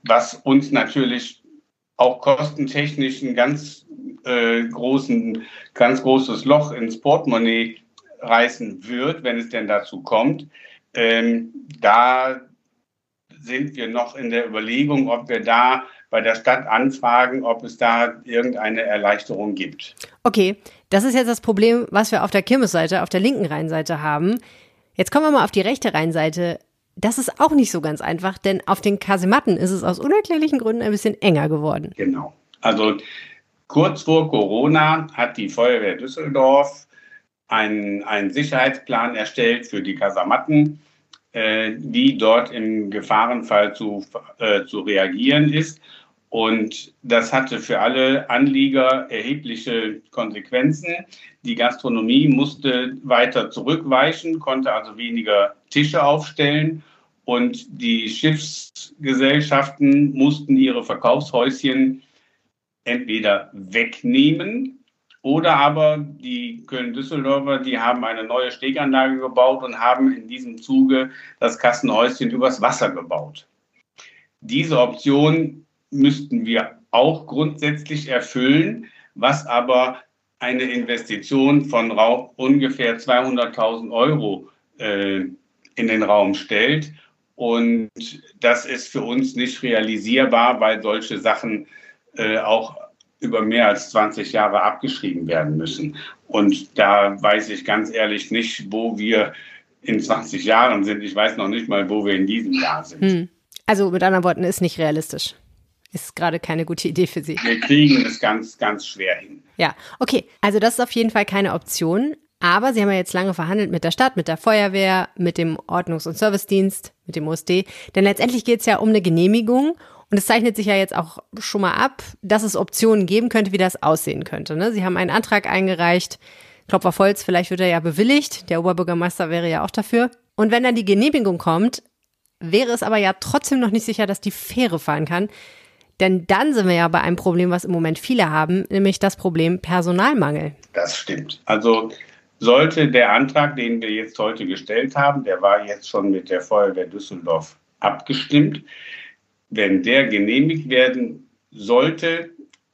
was uns natürlich auch kostentechnisch ein ganz äh, großen, ganz großes Loch ins Portemonnaie reißen wird, wenn es denn dazu kommt. Ähm, da sind wir noch in der Überlegung, ob wir da bei der Stadt anfragen, ob es da irgendeine Erleichterung gibt. Okay, das ist jetzt das Problem, was wir auf der Kirmesseite, auf der linken Rheinseite haben. Jetzt kommen wir mal auf die rechte Rheinseite. Das ist auch nicht so ganz einfach, denn auf den Kasematten ist es aus unerklärlichen Gründen ein bisschen enger geworden. Genau. Also kurz vor Corona hat die Feuerwehr Düsseldorf einen, einen Sicherheitsplan erstellt für die Kasematten, äh, wie dort im Gefahrenfall zu, äh, zu reagieren ist. Und das hatte für alle Anlieger erhebliche Konsequenzen. Die Gastronomie musste weiter zurückweichen, konnte also weniger Tische aufstellen. Und die Schiffsgesellschaften mussten ihre Verkaufshäuschen entweder wegnehmen oder aber die Köln-Düsseldorfer, die haben eine neue Steganlage gebaut und haben in diesem Zuge das Kassenhäuschen übers Wasser gebaut. Diese Option müssten wir auch grundsätzlich erfüllen, was aber eine Investition von ungefähr 200.000 Euro äh, in den Raum stellt. Und das ist für uns nicht realisierbar, weil solche Sachen äh, auch über mehr als 20 Jahre abgeschrieben werden müssen. Und da weiß ich ganz ehrlich nicht, wo wir in 20 Jahren sind. Ich weiß noch nicht mal, wo wir in diesem Jahr sind. Hm. Also mit anderen Worten, ist nicht realistisch. Ist gerade keine gute Idee für Sie. Wir kriegen es ganz, ganz schwer hin. Ja, okay. Also das ist auf jeden Fall keine Option. Aber Sie haben ja jetzt lange verhandelt mit der Stadt, mit der Feuerwehr, mit dem Ordnungs- und Servicedienst, mit dem OSD. Denn letztendlich geht es ja um eine Genehmigung und es zeichnet sich ja jetzt auch schon mal ab, dass es Optionen geben könnte, wie das aussehen könnte. Ne? Sie haben einen Antrag eingereicht. Klopfer auf Holz, vielleicht wird er ja bewilligt. Der Oberbürgermeister wäre ja auch dafür. Und wenn dann die Genehmigung kommt, wäre es aber ja trotzdem noch nicht sicher, dass die Fähre fahren kann. Denn dann sind wir ja bei einem Problem, was im Moment viele haben, nämlich das Problem Personalmangel. Das stimmt. Also sollte der Antrag, den wir jetzt heute gestellt haben, der war jetzt schon mit der Feuerwehr Düsseldorf abgestimmt, wenn der genehmigt werden sollte,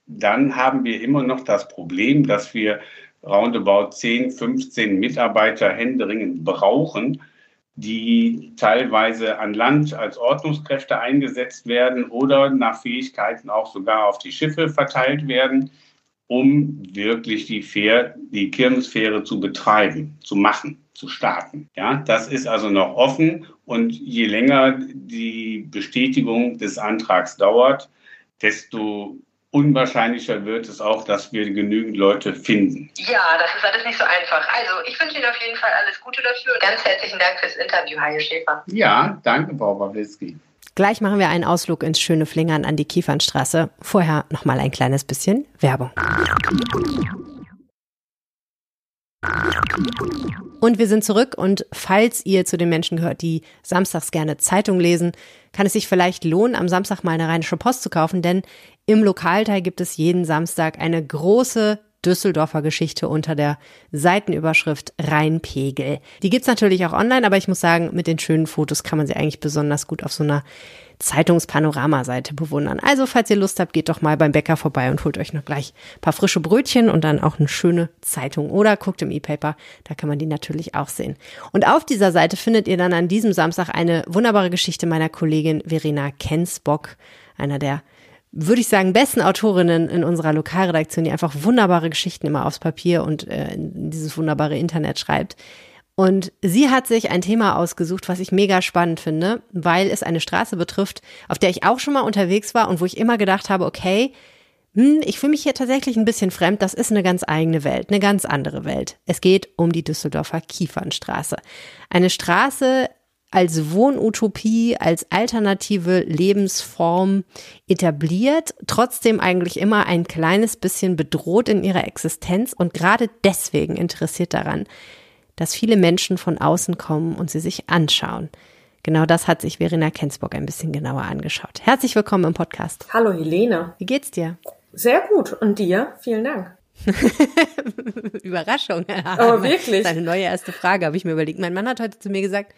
dann haben wir immer noch das Problem, dass wir roundabout 10, 15 Mitarbeiter händeringend brauchen, die teilweise an Land als Ordnungskräfte eingesetzt werden oder nach Fähigkeiten auch sogar auf die Schiffe verteilt werden, um wirklich die, Fähr die Kirmesfähre zu betreiben, zu machen zu starten. Ja, das ist also noch offen und je länger die Bestätigung des Antrags dauert, desto unwahrscheinlicher wird es auch, dass wir genügend Leute finden. Ja, das ist alles nicht so einfach. Also, ich wünsche Ihnen auf jeden Fall alles Gute dafür und ganz herzlichen Dank fürs Interview, Haie Schäfer. Ja, danke, Frau Pawlitzki. Gleich machen wir einen Ausflug ins schöne Flingern an die Kiefernstraße. Vorher noch mal ein kleines bisschen Werbung. Und wir sind zurück und falls ihr zu den Menschen gehört, die samstags gerne Zeitung lesen, kann es sich vielleicht lohnen, am Samstag mal eine Rheinische Post zu kaufen, denn im Lokalteil gibt es jeden Samstag eine große Düsseldorfer Geschichte unter der Seitenüberschrift Rheinpegel. Die gibt's natürlich auch online, aber ich muss sagen, mit den schönen Fotos kann man sie eigentlich besonders gut auf so einer Zeitungspanoramaseite bewundern. Also, falls ihr Lust habt, geht doch mal beim Bäcker vorbei und holt euch noch gleich ein paar frische Brötchen und dann auch eine schöne Zeitung. Oder guckt im E-Paper, da kann man die natürlich auch sehen. Und auf dieser Seite findet ihr dann an diesem Samstag eine wunderbare Geschichte meiner Kollegin Verena Kensbock, einer der würde ich sagen, besten Autorinnen in unserer Lokalredaktion, die einfach wunderbare Geschichten immer aufs Papier und äh, in dieses wunderbare Internet schreibt. Und sie hat sich ein Thema ausgesucht, was ich mega spannend finde, weil es eine Straße betrifft, auf der ich auch schon mal unterwegs war und wo ich immer gedacht habe, okay, hm, ich fühle mich hier tatsächlich ein bisschen fremd, das ist eine ganz eigene Welt, eine ganz andere Welt. Es geht um die Düsseldorfer Kiefernstraße. Eine Straße als Wohnutopie, als alternative Lebensform etabliert, trotzdem eigentlich immer ein kleines bisschen bedroht in ihrer Existenz und gerade deswegen interessiert daran, dass viele Menschen von außen kommen und sie sich anschauen. Genau das hat sich Verena Kensburg ein bisschen genauer angeschaut. Herzlich willkommen im Podcast. Hallo Helene. Wie geht's dir? Sehr gut. Und dir? Vielen Dank. Überraschung. Aber wirklich? Das ist eine neue erste Frage, habe ich mir überlegt. Mein Mann hat heute zu mir gesagt,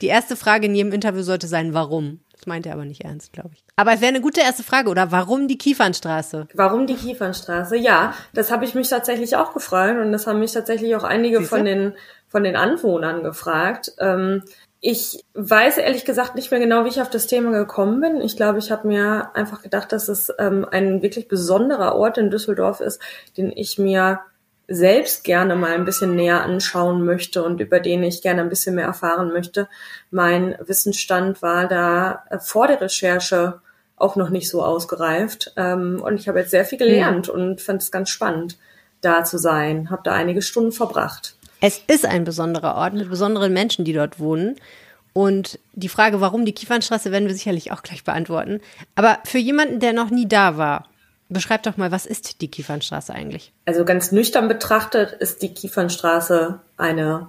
die erste Frage in jedem Interview sollte sein, warum? Das meint er aber nicht ernst, glaube ich. Aber es wäre eine gute erste Frage, oder? Warum die Kiefernstraße? Warum die Kiefernstraße? Ja, das habe ich mich tatsächlich auch gefragt und das haben mich tatsächlich auch einige von den, von den Anwohnern gefragt. Ähm, ich weiß ehrlich gesagt nicht mehr genau, wie ich auf das Thema gekommen bin. Ich glaube, ich habe mir einfach gedacht, dass es ähm, ein wirklich besonderer Ort in Düsseldorf ist, den ich mir selbst gerne mal ein bisschen näher anschauen möchte und über den ich gerne ein bisschen mehr erfahren möchte. Mein Wissensstand war da äh, vor der Recherche auch noch nicht so ausgereift. Ähm, und ich habe jetzt sehr viel gelernt ja. und fand es ganz spannend, da zu sein. Habe da einige Stunden verbracht. Es ist ein besonderer Ort mit besonderen Menschen, die dort wohnen. Und die Frage, warum die Kiefernstraße, werden wir sicherlich auch gleich beantworten. Aber für jemanden, der noch nie da war, beschreib doch mal, was ist die Kiefernstraße eigentlich? Also ganz nüchtern betrachtet ist die Kiefernstraße eine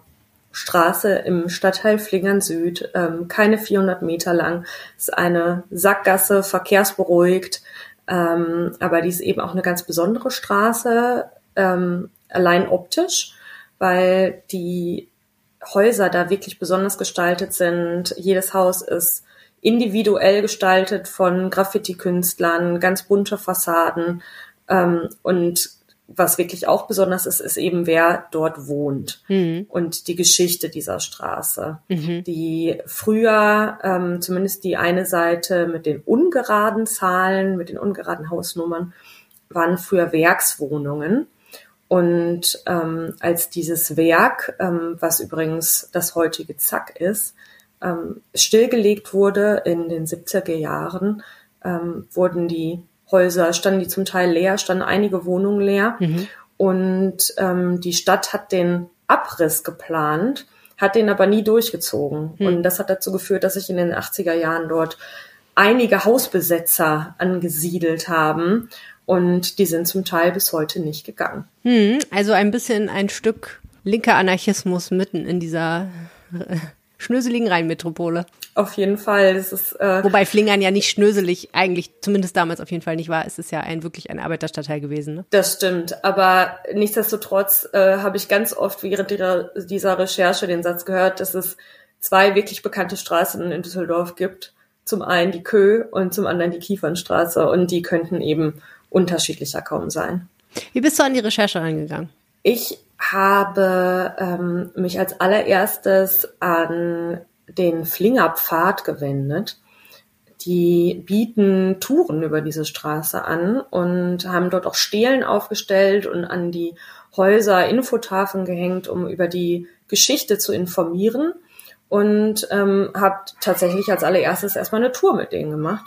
Straße im Stadtteil Flingern Süd, ähm, keine 400 Meter lang, ist eine Sackgasse, verkehrsberuhigt, ähm, aber die ist eben auch eine ganz besondere Straße, ähm, allein optisch, weil die Häuser da wirklich besonders gestaltet sind. Jedes Haus ist individuell gestaltet von Graffiti-Künstlern, ganz bunte Fassaden ähm, und was wirklich auch besonders ist, ist eben, wer dort wohnt mhm. und die Geschichte dieser Straße. Mhm. Die früher, ähm, zumindest die eine Seite mit den ungeraden Zahlen, mit den ungeraden Hausnummern, waren früher Werkswohnungen. Und ähm, als dieses Werk, ähm, was übrigens das heutige Zack ist, ähm, stillgelegt wurde in den 70er Jahren, ähm, wurden die Häuser, standen die zum Teil leer, standen einige Wohnungen leer. Mhm. Und ähm, die Stadt hat den Abriss geplant, hat den aber nie durchgezogen. Mhm. Und das hat dazu geführt, dass sich in den 80er Jahren dort einige Hausbesetzer angesiedelt haben. Und die sind zum Teil bis heute nicht gegangen. Mhm. Also ein bisschen ein Stück linker Anarchismus mitten in dieser schnöseligen Rheinmetropole. Auf jeden Fall. Das ist, äh, Wobei Flingern ja nicht schnöselig eigentlich, zumindest damals auf jeden Fall nicht war. Es ist ja ein wirklich ein Arbeiterstadtteil gewesen. Ne? Das stimmt. Aber nichtsdestotrotz äh, habe ich ganz oft während dieser, dieser Recherche den Satz gehört, dass es zwei wirklich bekannte Straßen in Düsseldorf gibt. Zum einen die Kö und zum anderen die Kiefernstraße. Und die könnten eben unterschiedlicher kaum sein. Wie bist du an die Recherche reingegangen? Ich habe ähm, mich als allererstes an den Flingerpfad gewendet. Die bieten Touren über diese Straße an und haben dort auch Stelen aufgestellt und an die Häuser Infotafeln gehängt, um über die Geschichte zu informieren. Und ähm, habe tatsächlich als allererstes erstmal eine Tour mit denen gemacht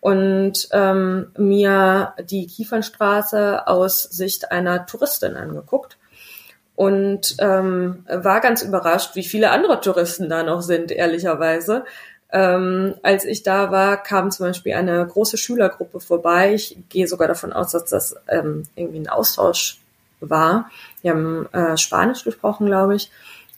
und ähm, mir die Kiefernstraße aus Sicht einer Touristin angeguckt und ähm, war ganz überrascht, wie viele andere Touristen da noch sind, ehrlicherweise. Ähm, als ich da war, kam zum Beispiel eine große Schülergruppe vorbei. Ich gehe sogar davon aus, dass das ähm, irgendwie ein Austausch war. Die haben äh, Spanisch gesprochen, glaube ich.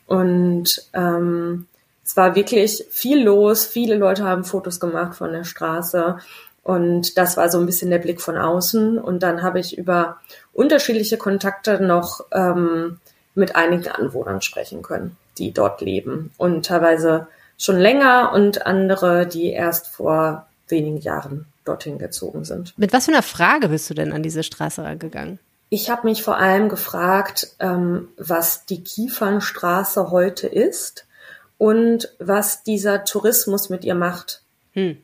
Und ähm, es war wirklich viel los. Viele Leute haben Fotos gemacht von der Straße. Und das war so ein bisschen der Blick von außen. Und dann habe ich über unterschiedliche Kontakte noch ähm, mit einigen Anwohnern sprechen können, die dort leben und teilweise schon länger und andere, die erst vor wenigen Jahren dorthin gezogen sind. Mit was für einer Frage bist du denn an diese Straße rangegangen? Ich habe mich vor allem gefragt, ähm, was die Kiefernstraße heute ist und was dieser Tourismus mit ihr macht. Hm.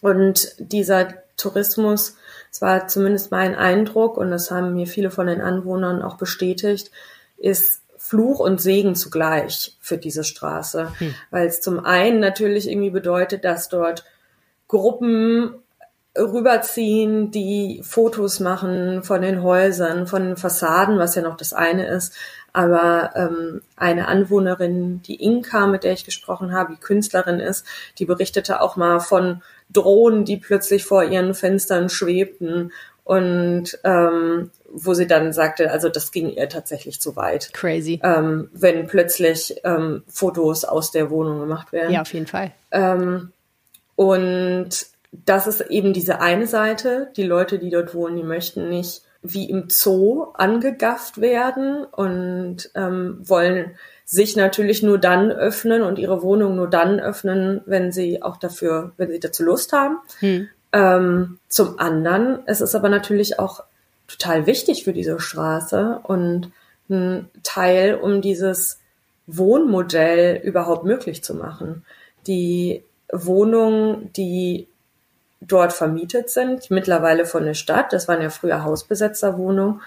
Und dieser Tourismus, es war zumindest mein Eindruck, und das haben mir viele von den Anwohnern auch bestätigt, ist Fluch und Segen zugleich für diese Straße, hm. weil es zum einen natürlich irgendwie bedeutet, dass dort Gruppen rüberziehen, die Fotos machen von den Häusern, von den Fassaden, was ja noch das eine ist. Aber ähm, eine Anwohnerin, die Inka, mit der ich gesprochen habe, die Künstlerin ist, die berichtete auch mal von Drohnen, die plötzlich vor ihren Fenstern schwebten und ähm, wo sie dann sagte, also das ging ihr tatsächlich zu weit. Crazy. Ähm, wenn plötzlich ähm, Fotos aus der Wohnung gemacht werden. Ja, auf jeden Fall. Ähm, und das ist eben diese eine Seite. Die Leute, die dort wohnen, die möchten nicht wie im Zoo angegafft werden und ähm, wollen sich natürlich nur dann öffnen und ihre Wohnung nur dann öffnen, wenn sie auch dafür, wenn sie dazu Lust haben. Hm. Ähm, zum anderen, es ist aber natürlich auch total wichtig für diese Straße und ein Teil, um dieses Wohnmodell überhaupt möglich zu machen. Die Wohnungen, die dort vermietet sind, mittlerweile von der Stadt, das waren ja früher Hausbesetzerwohnungen,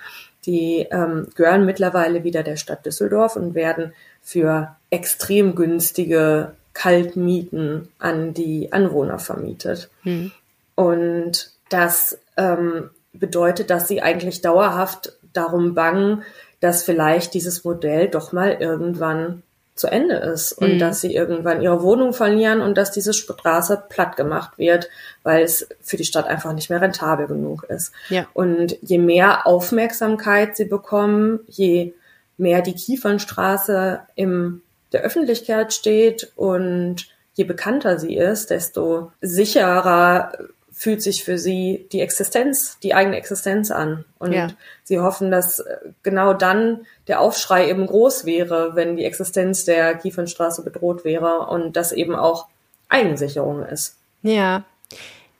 die ähm, gehören mittlerweile wieder der Stadt Düsseldorf und werden für extrem günstige Kaltmieten an die Anwohner vermietet. Hm. Und das ähm, bedeutet, dass sie eigentlich dauerhaft darum bangen, dass vielleicht dieses Modell doch mal irgendwann zu Ende ist und mhm. dass sie irgendwann ihre Wohnung verlieren und dass diese Straße platt gemacht wird, weil es für die Stadt einfach nicht mehr rentabel genug ist. Ja. Und je mehr Aufmerksamkeit sie bekommen, je mehr die Kiefernstraße im der Öffentlichkeit steht und je bekannter sie ist, desto sicherer fühlt sich für sie die Existenz, die eigene Existenz an. Und ja. sie hoffen, dass genau dann der Aufschrei eben groß wäre, wenn die Existenz der Kiefernstraße bedroht wäre und das eben auch Eigensicherung ist. Ja,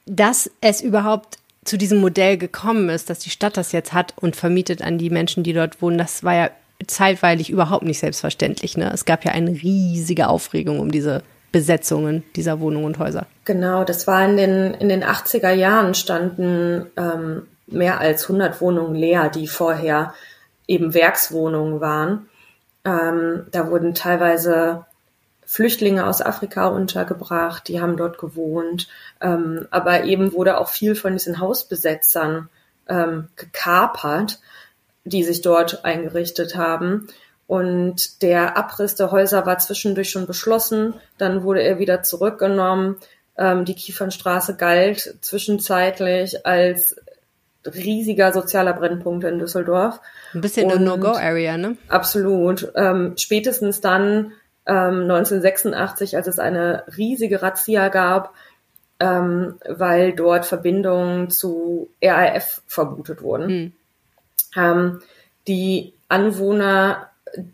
dass es überhaupt zu diesem Modell gekommen ist, dass die Stadt das jetzt hat und vermietet an die Menschen, die dort wohnen, das war ja zeitweilig überhaupt nicht selbstverständlich. Ne? Es gab ja eine riesige Aufregung um diese Besetzungen dieser Wohnungen und Häuser. Genau, das war in den, in den 80er Jahren standen ähm, mehr als 100 Wohnungen leer, die vorher eben Werkswohnungen waren. Ähm, da wurden teilweise Flüchtlinge aus Afrika untergebracht, die haben dort gewohnt. Ähm, aber eben wurde auch viel von diesen Hausbesetzern ähm, gekapert, die sich dort eingerichtet haben. Und der Abriss der Häuser war zwischendurch schon beschlossen. Dann wurde er wieder zurückgenommen. Ähm, die Kiefernstraße galt zwischenzeitlich als riesiger sozialer Brennpunkt in Düsseldorf. Ein bisschen eine No-Go-Area, ne? Absolut. Ähm, spätestens dann ähm, 1986, als es eine riesige Razzia gab, ähm, weil dort Verbindungen zu RAF vermutet wurden. Hm. die Anwohner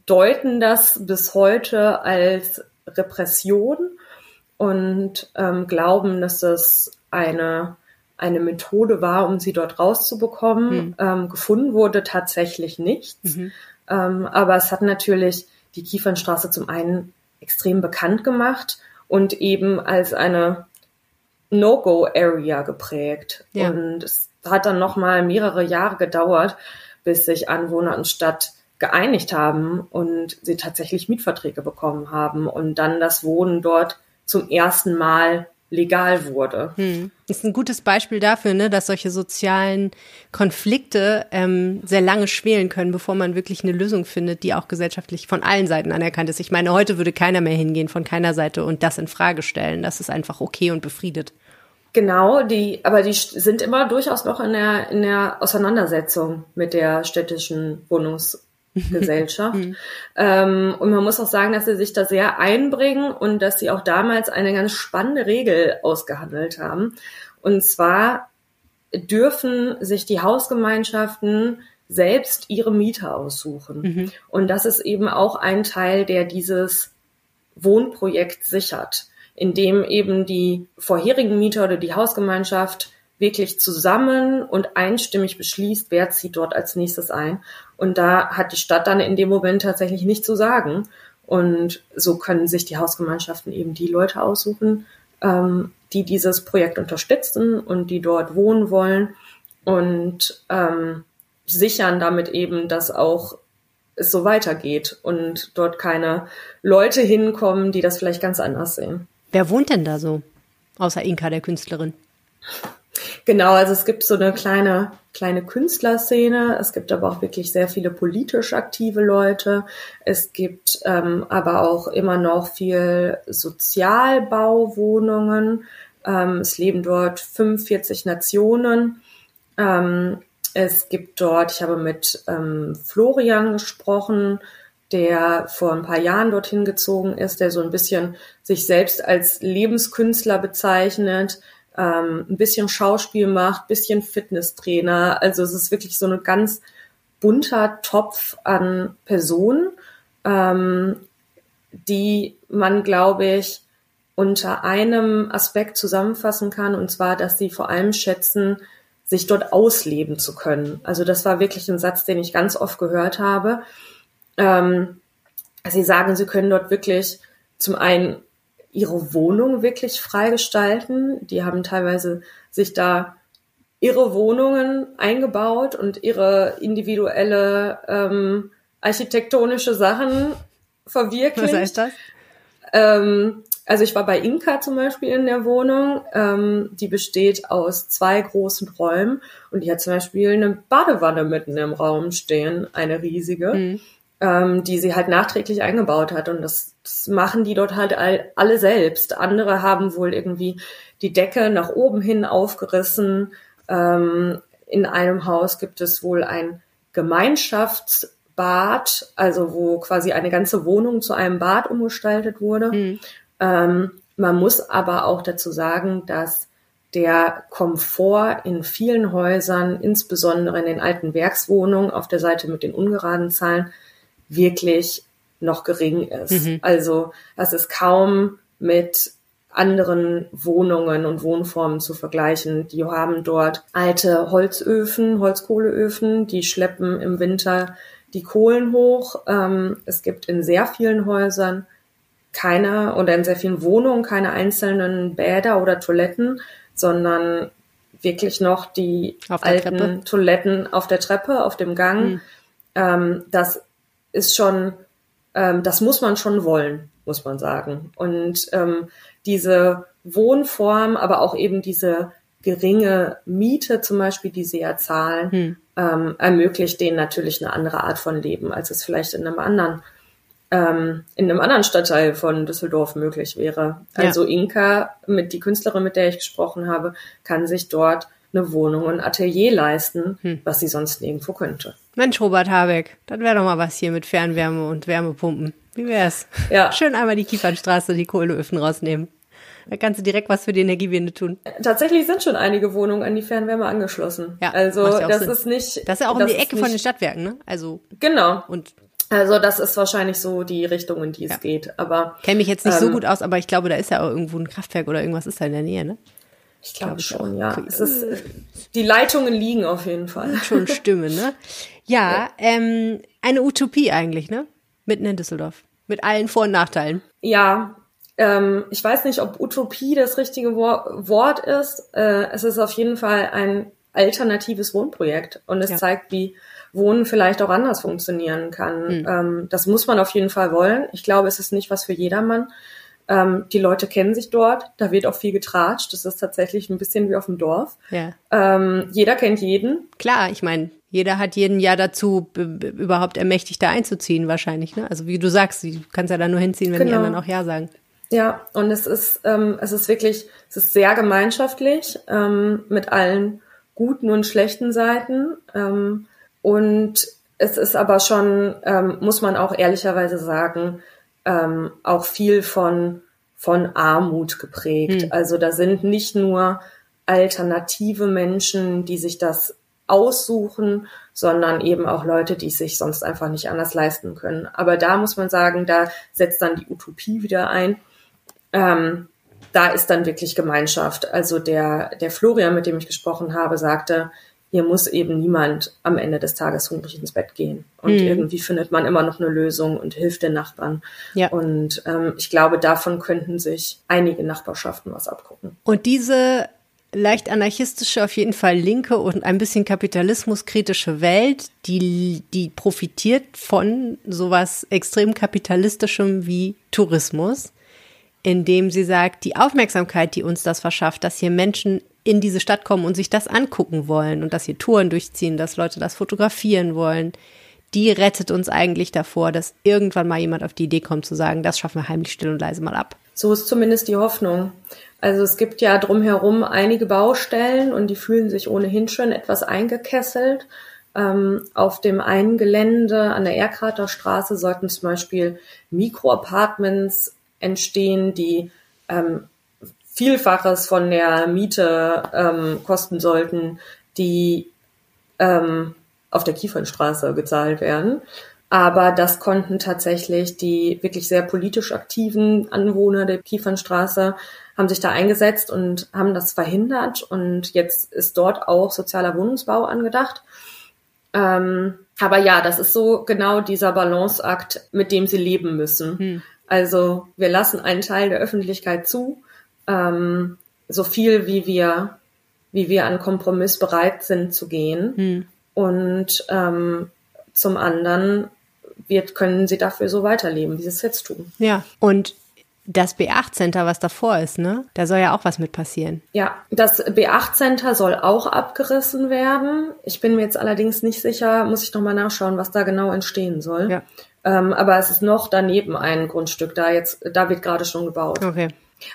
deuten das bis heute als Repression und ähm, glauben, dass das eine, eine Methode war, um sie dort rauszubekommen. Mhm. Ähm, gefunden wurde tatsächlich nichts. Mhm. Ähm, aber es hat natürlich die Kiefernstraße zum einen extrem bekannt gemacht und eben als eine No-Go-Area geprägt. Ja. Und es hat dann nochmal mehrere Jahre gedauert, bis sich Anwohner und Stadt geeinigt haben und sie tatsächlich Mietverträge bekommen haben und dann das Wohnen dort zum ersten Mal legal wurde. Hm. Ist ein gutes Beispiel dafür, ne, dass solche sozialen Konflikte ähm, sehr lange schwelen können, bevor man wirklich eine Lösung findet, die auch gesellschaftlich von allen Seiten anerkannt ist. Ich meine, heute würde keiner mehr hingehen von keiner Seite und das in Frage stellen. Das ist einfach okay und befriedet. Genau, die, aber die sind immer durchaus noch in der, in der Auseinandersetzung mit der städtischen Wohnungs- Gesellschaft. Mhm. ähm, und man muss auch sagen, dass sie sich da sehr einbringen und dass sie auch damals eine ganz spannende Regel ausgehandelt haben. Und zwar dürfen sich die Hausgemeinschaften selbst ihre Mieter aussuchen. Mhm. Und das ist eben auch ein Teil, der dieses Wohnprojekt sichert, indem eben die vorherigen Mieter oder die Hausgemeinschaft wirklich zusammen und einstimmig beschließt, wer zieht dort als nächstes ein. Und da hat die Stadt dann in dem Moment tatsächlich nichts zu sagen. Und so können sich die Hausgemeinschaften eben die Leute aussuchen, ähm, die dieses Projekt unterstützen und die dort wohnen wollen und ähm, sichern damit eben, dass auch es so weitergeht und dort keine Leute hinkommen, die das vielleicht ganz anders sehen. Wer wohnt denn da so? Außer Inka, der Künstlerin. Genau, also es gibt so eine kleine, kleine Künstlerszene. Es gibt aber auch wirklich sehr viele politisch aktive Leute. Es gibt ähm, aber auch immer noch viel Sozialbauwohnungen. Ähm, es leben dort 45 Nationen. Ähm, Es gibt dort, ich habe mit ähm, Florian gesprochen, der vor ein paar Jahren dorthin gezogen ist, der so ein bisschen sich selbst als Lebenskünstler bezeichnet, ähm, ein bisschen Schauspiel macht, bisschen Fitnesstrainer. Also es ist wirklich so ein ganz bunter Topf an Personen, ähm, die man, glaube ich, unter einem Aspekt zusammenfassen kann, und zwar, dass sie vor allem schätzen, sich dort ausleben zu können. Also das war wirklich ein Satz, den ich ganz oft gehört habe. Ähm, sie sagen, sie können dort wirklich zum einen ihre Wohnung wirklich frei gestalten. Die haben teilweise sich da ihre Wohnungen eingebaut und ihre individuelle ähm, architektonische Sachen verwirklicht. Was heißt das? Ähm, also ich war bei Inka zum Beispiel in der Wohnung. Ähm, die besteht aus zwei großen Räumen und die hat zum Beispiel eine Badewanne mitten im Raum stehen, eine riesige. Mhm ähm, die sie halt nachträglich eingebaut hat. Und das, das machen die dort halt all, alle selbst. Andere haben wohl irgendwie die Decke nach oben hin aufgerissen. Ähm, in einem Haus gibt es wohl ein Gemeinschaftsbad, also wo quasi eine ganze Wohnung zu einem Bad umgestaltet wurde. Mhm. Ähm, man muss aber auch dazu sagen, dass der Komfort in vielen Häusern, insbesondere in den alten Werkswohnungen auf der Seite mit den ungeraden Zahlen, wirklich noch gering ist. Mhm. Also das ist kaum mit anderen Wohnungen und Wohnformen zu vergleichen. Die haben dort alte Holzöfen, Holzkohleöfen, die schleppen im Winter die Kohlen hoch. Ähm, es gibt in sehr vielen Häusern keine oder in sehr vielen Wohnungen keine einzelnen Bäder oder Toiletten, sondern wirklich noch die alten Treppe. Toiletten auf der Treppe, auf dem Gang. Mhm. Ähm, das ist schon, ähm, das muss man schon wollen, muss man sagen. Und ähm, diese Wohnform, aber auch eben diese geringe Miete zum Beispiel, die sie ja zahlen, hm. ähm, ermöglicht denen natürlich eine andere Art von Leben, als es vielleicht in einem anderen ähm, in einem anderen Stadtteil von Düsseldorf möglich wäre. Also ja. Inka, mit die Künstlerin, mit der ich gesprochen habe, kann sich dort eine Wohnung und Atelier leisten, hm. was sie sonst nirgendwo könnte. Mensch, Robert Habeck, das wäre doch mal was hier mit Fernwärme und Wärmepumpen. Wie wär's? Ja. Schön einmal die Kiefernstraße, die Kohleöfen rausnehmen. Da kannst du direkt was für die Energiewende tun. Tatsächlich sind schon einige Wohnungen an die Fernwärme angeschlossen. Ja, also ja das Sinn. ist nicht. Das ist ja auch um die Ecke von den Stadtwerken, ne? Also genau. Und also das ist wahrscheinlich so die Richtung, in die es ja. geht. Aber kenne mich jetzt nicht ähm, so gut aus, aber ich glaube, da ist ja auch irgendwo ein Kraftwerk oder irgendwas ist da in der Nähe, ne? Ich glaube glaub schon, ja. Es ist, die Leitungen liegen auf jeden Fall. Schon Stimme, ne? Ja. Ähm, eine Utopie eigentlich, ne? Mitten in Düsseldorf. Mit allen Vor- und Nachteilen. Ja, ähm, ich weiß nicht, ob Utopie das richtige Wort ist. Äh, es ist auf jeden Fall ein alternatives Wohnprojekt und es ja. zeigt, wie Wohnen vielleicht auch anders funktionieren kann. Mhm. Ähm, das muss man auf jeden Fall wollen. Ich glaube, es ist nicht was für jedermann. Ähm, die Leute kennen sich dort, da wird auch viel getratscht. Das ist tatsächlich ein bisschen wie auf dem Dorf. Ja. Ähm, jeder kennt jeden. Klar, ich meine, jeder hat jeden Jahr dazu überhaupt ermächtigt, da einzuziehen, wahrscheinlich. Ne? Also wie du sagst, du kannst ja da nur hinziehen, wenn genau. die anderen auch Ja sagen. Ja, und es ist, ähm, es ist wirklich, es ist sehr gemeinschaftlich ähm, mit allen guten und schlechten Seiten. Ähm, und es ist aber schon, ähm, muss man auch ehrlicherweise sagen, ähm, auch viel von, von Armut geprägt. Hm. Also da sind nicht nur alternative Menschen, die sich das aussuchen, sondern eben auch Leute, die sich sonst einfach nicht anders leisten können. Aber da muss man sagen, da setzt dann die Utopie wieder ein. Ähm, da ist dann wirklich Gemeinschaft. Also der, der Florian, mit dem ich gesprochen habe, sagte, hier muss eben niemand am Ende des Tages hungrig ins Bett gehen. Und mhm. irgendwie findet man immer noch eine Lösung und hilft den Nachbarn. Ja. Und ähm, ich glaube, davon könnten sich einige Nachbarschaften was abgucken. Und diese leicht anarchistische, auf jeden Fall linke und ein bisschen kapitalismuskritische Welt, die, die profitiert von sowas extrem kapitalistischem wie Tourismus, indem sie sagt, die Aufmerksamkeit, die uns das verschafft, dass hier Menschen in diese Stadt kommen und sich das angucken wollen und dass hier Touren durchziehen, dass Leute das fotografieren wollen, die rettet uns eigentlich davor, dass irgendwann mal jemand auf die Idee kommt zu sagen, das schaffen wir heimlich still und leise mal ab. So ist zumindest die Hoffnung. Also es gibt ja drumherum einige Baustellen und die fühlen sich ohnehin schon etwas eingekesselt. Ähm, auf dem einen Gelände an der Erkrater Straße sollten zum Beispiel Mikroapartments entstehen, die ähm, Vielfaches von der Miete ähm, kosten sollten, die ähm, auf der Kiefernstraße gezahlt werden. Aber das konnten tatsächlich die wirklich sehr politisch aktiven Anwohner der Kiefernstraße haben sich da eingesetzt und haben das verhindert. Und jetzt ist dort auch sozialer Wohnungsbau angedacht. Ähm, aber ja, das ist so genau dieser Balanceakt, mit dem sie leben müssen. Hm. Also wir lassen einen Teil der Öffentlichkeit zu, ähm, so viel wie wir, wie wir an Kompromiss bereit sind zu gehen. Hm. Und ähm, zum anderen wird, können sie dafür so weiterleben, wie sie es jetzt tun. Ja, und das B8-Center, was davor ist, ne? Da soll ja auch was mit passieren. Ja, das B8-Center soll auch abgerissen werden. Ich bin mir jetzt allerdings nicht sicher, muss ich nochmal nachschauen, was da genau entstehen soll. Ja. Ähm, aber es ist noch daneben ein Grundstück, da jetzt, da wird gerade schon gebaut. Okay.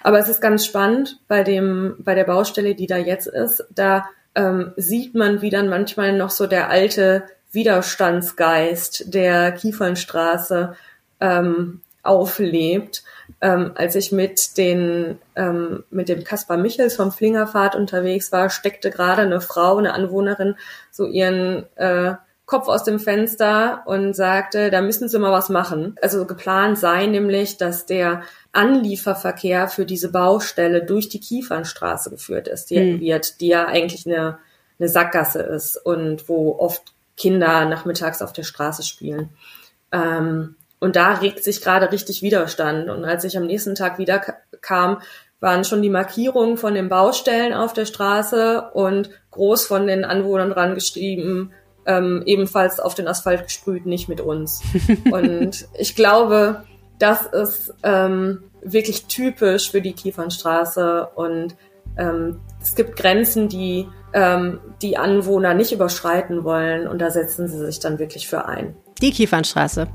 Aber es ist ganz spannend bei dem, bei der Baustelle, die da jetzt ist, da ähm, sieht man, wie dann manchmal noch so der alte Widerstandsgeist der Kiefernstraße ähm, auflebt. Ähm, als ich mit den ähm, mit dem Kaspar Michels vom Flingerfahrt unterwegs war, steckte gerade eine Frau, eine Anwohnerin, so ihren äh, Kopf aus dem Fenster und sagte, da müssen Sie mal was machen. Also geplant sei nämlich, dass der Anlieferverkehr für diese Baustelle durch die Kiefernstraße geführt ist, die hm. wird, die ja eigentlich eine, eine Sackgasse ist und wo oft Kinder nachmittags auf der Straße spielen. Ähm, und da regt sich gerade richtig Widerstand. Und als ich am nächsten Tag wieder kam, waren schon die Markierungen von den Baustellen auf der Straße und groß von den Anwohnern dran geschrieben, ähm, ebenfalls auf den Asphalt gesprüht, nicht mit uns. und ich glaube, das ist ähm, wirklich typisch für die Kiefernstraße und ähm, es gibt Grenzen, die ähm, die Anwohner nicht überschreiten wollen und da setzen sie sich dann wirklich für ein. Die Kiefernstraße.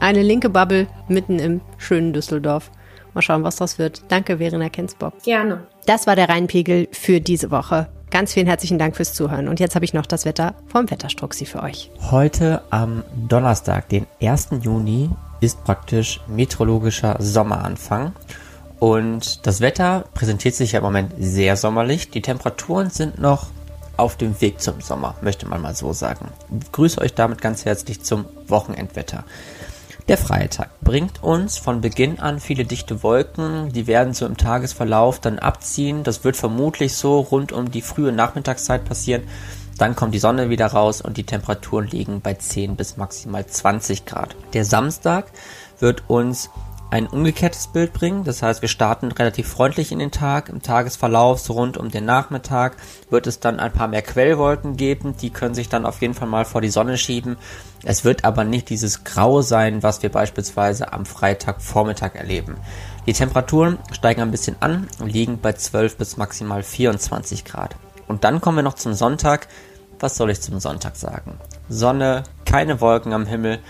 Eine linke Bubble mitten im schönen Düsseldorf. Mal schauen, was das wird. Danke, Verena Kensbock. Gerne. Das war der Rheinpegel für diese Woche. Ganz vielen herzlichen Dank fürs Zuhören. Und jetzt habe ich noch das Wetter vom Wetterstruxi für euch. Heute am Donnerstag, den 1. Juni, ist praktisch meteorologischer Sommeranfang. Und das Wetter präsentiert sich ja im Moment sehr sommerlich. Die Temperaturen sind noch auf dem Weg zum Sommer, möchte man mal so sagen. Ich grüße euch damit ganz herzlich zum Wochenendwetter. Der Freitag bringt uns von Beginn an viele dichte Wolken, die werden so im Tagesverlauf dann abziehen. Das wird vermutlich so rund um die frühe Nachmittagszeit passieren. Dann kommt die Sonne wieder raus und die Temperaturen liegen bei 10 bis maximal 20 Grad. Der Samstag wird uns ein umgekehrtes Bild bringen. Das heißt, wir starten relativ freundlich in den Tag. Im Tagesverlauf, so rund um den Nachmittag, wird es dann ein paar mehr Quellwolken geben. Die können sich dann auf jeden Fall mal vor die Sonne schieben. Es wird aber nicht dieses Grau sein, was wir beispielsweise am Freitagvormittag erleben. Die Temperaturen steigen ein bisschen an und liegen bei 12 bis maximal 24 Grad. Und dann kommen wir noch zum Sonntag. Was soll ich zum Sonntag sagen? Sonne, keine Wolken am Himmel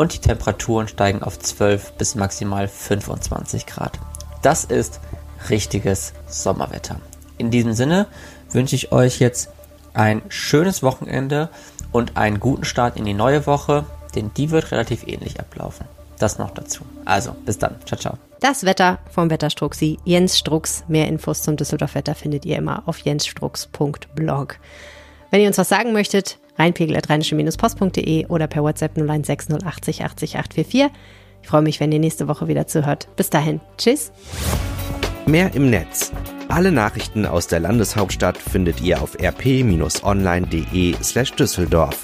und die Temperaturen steigen auf 12 bis maximal 25 Grad. Das ist richtiges Sommerwetter. In diesem Sinne wünsche ich euch jetzt ein schönes Wochenende und einen guten Start in die neue Woche, denn die wird relativ ähnlich ablaufen. Das noch dazu. Also, bis dann. Ciao, ciao. Das Wetter vom Wetterstruxi Jens Strux. Mehr Infos zum Düsseldorf Wetter findet ihr immer auf jensstrux.blog. Wenn ihr uns was sagen möchtet, rheinpegel.rheinische-post.de oder per WhatsApp 0160 80 80 844. Ich freue mich, wenn ihr nächste Woche wieder zuhört. Bis dahin. Tschüss. Mehr im Netz. Alle Nachrichten aus der Landeshauptstadt findet ihr auf rp-online.de slash Düsseldorf.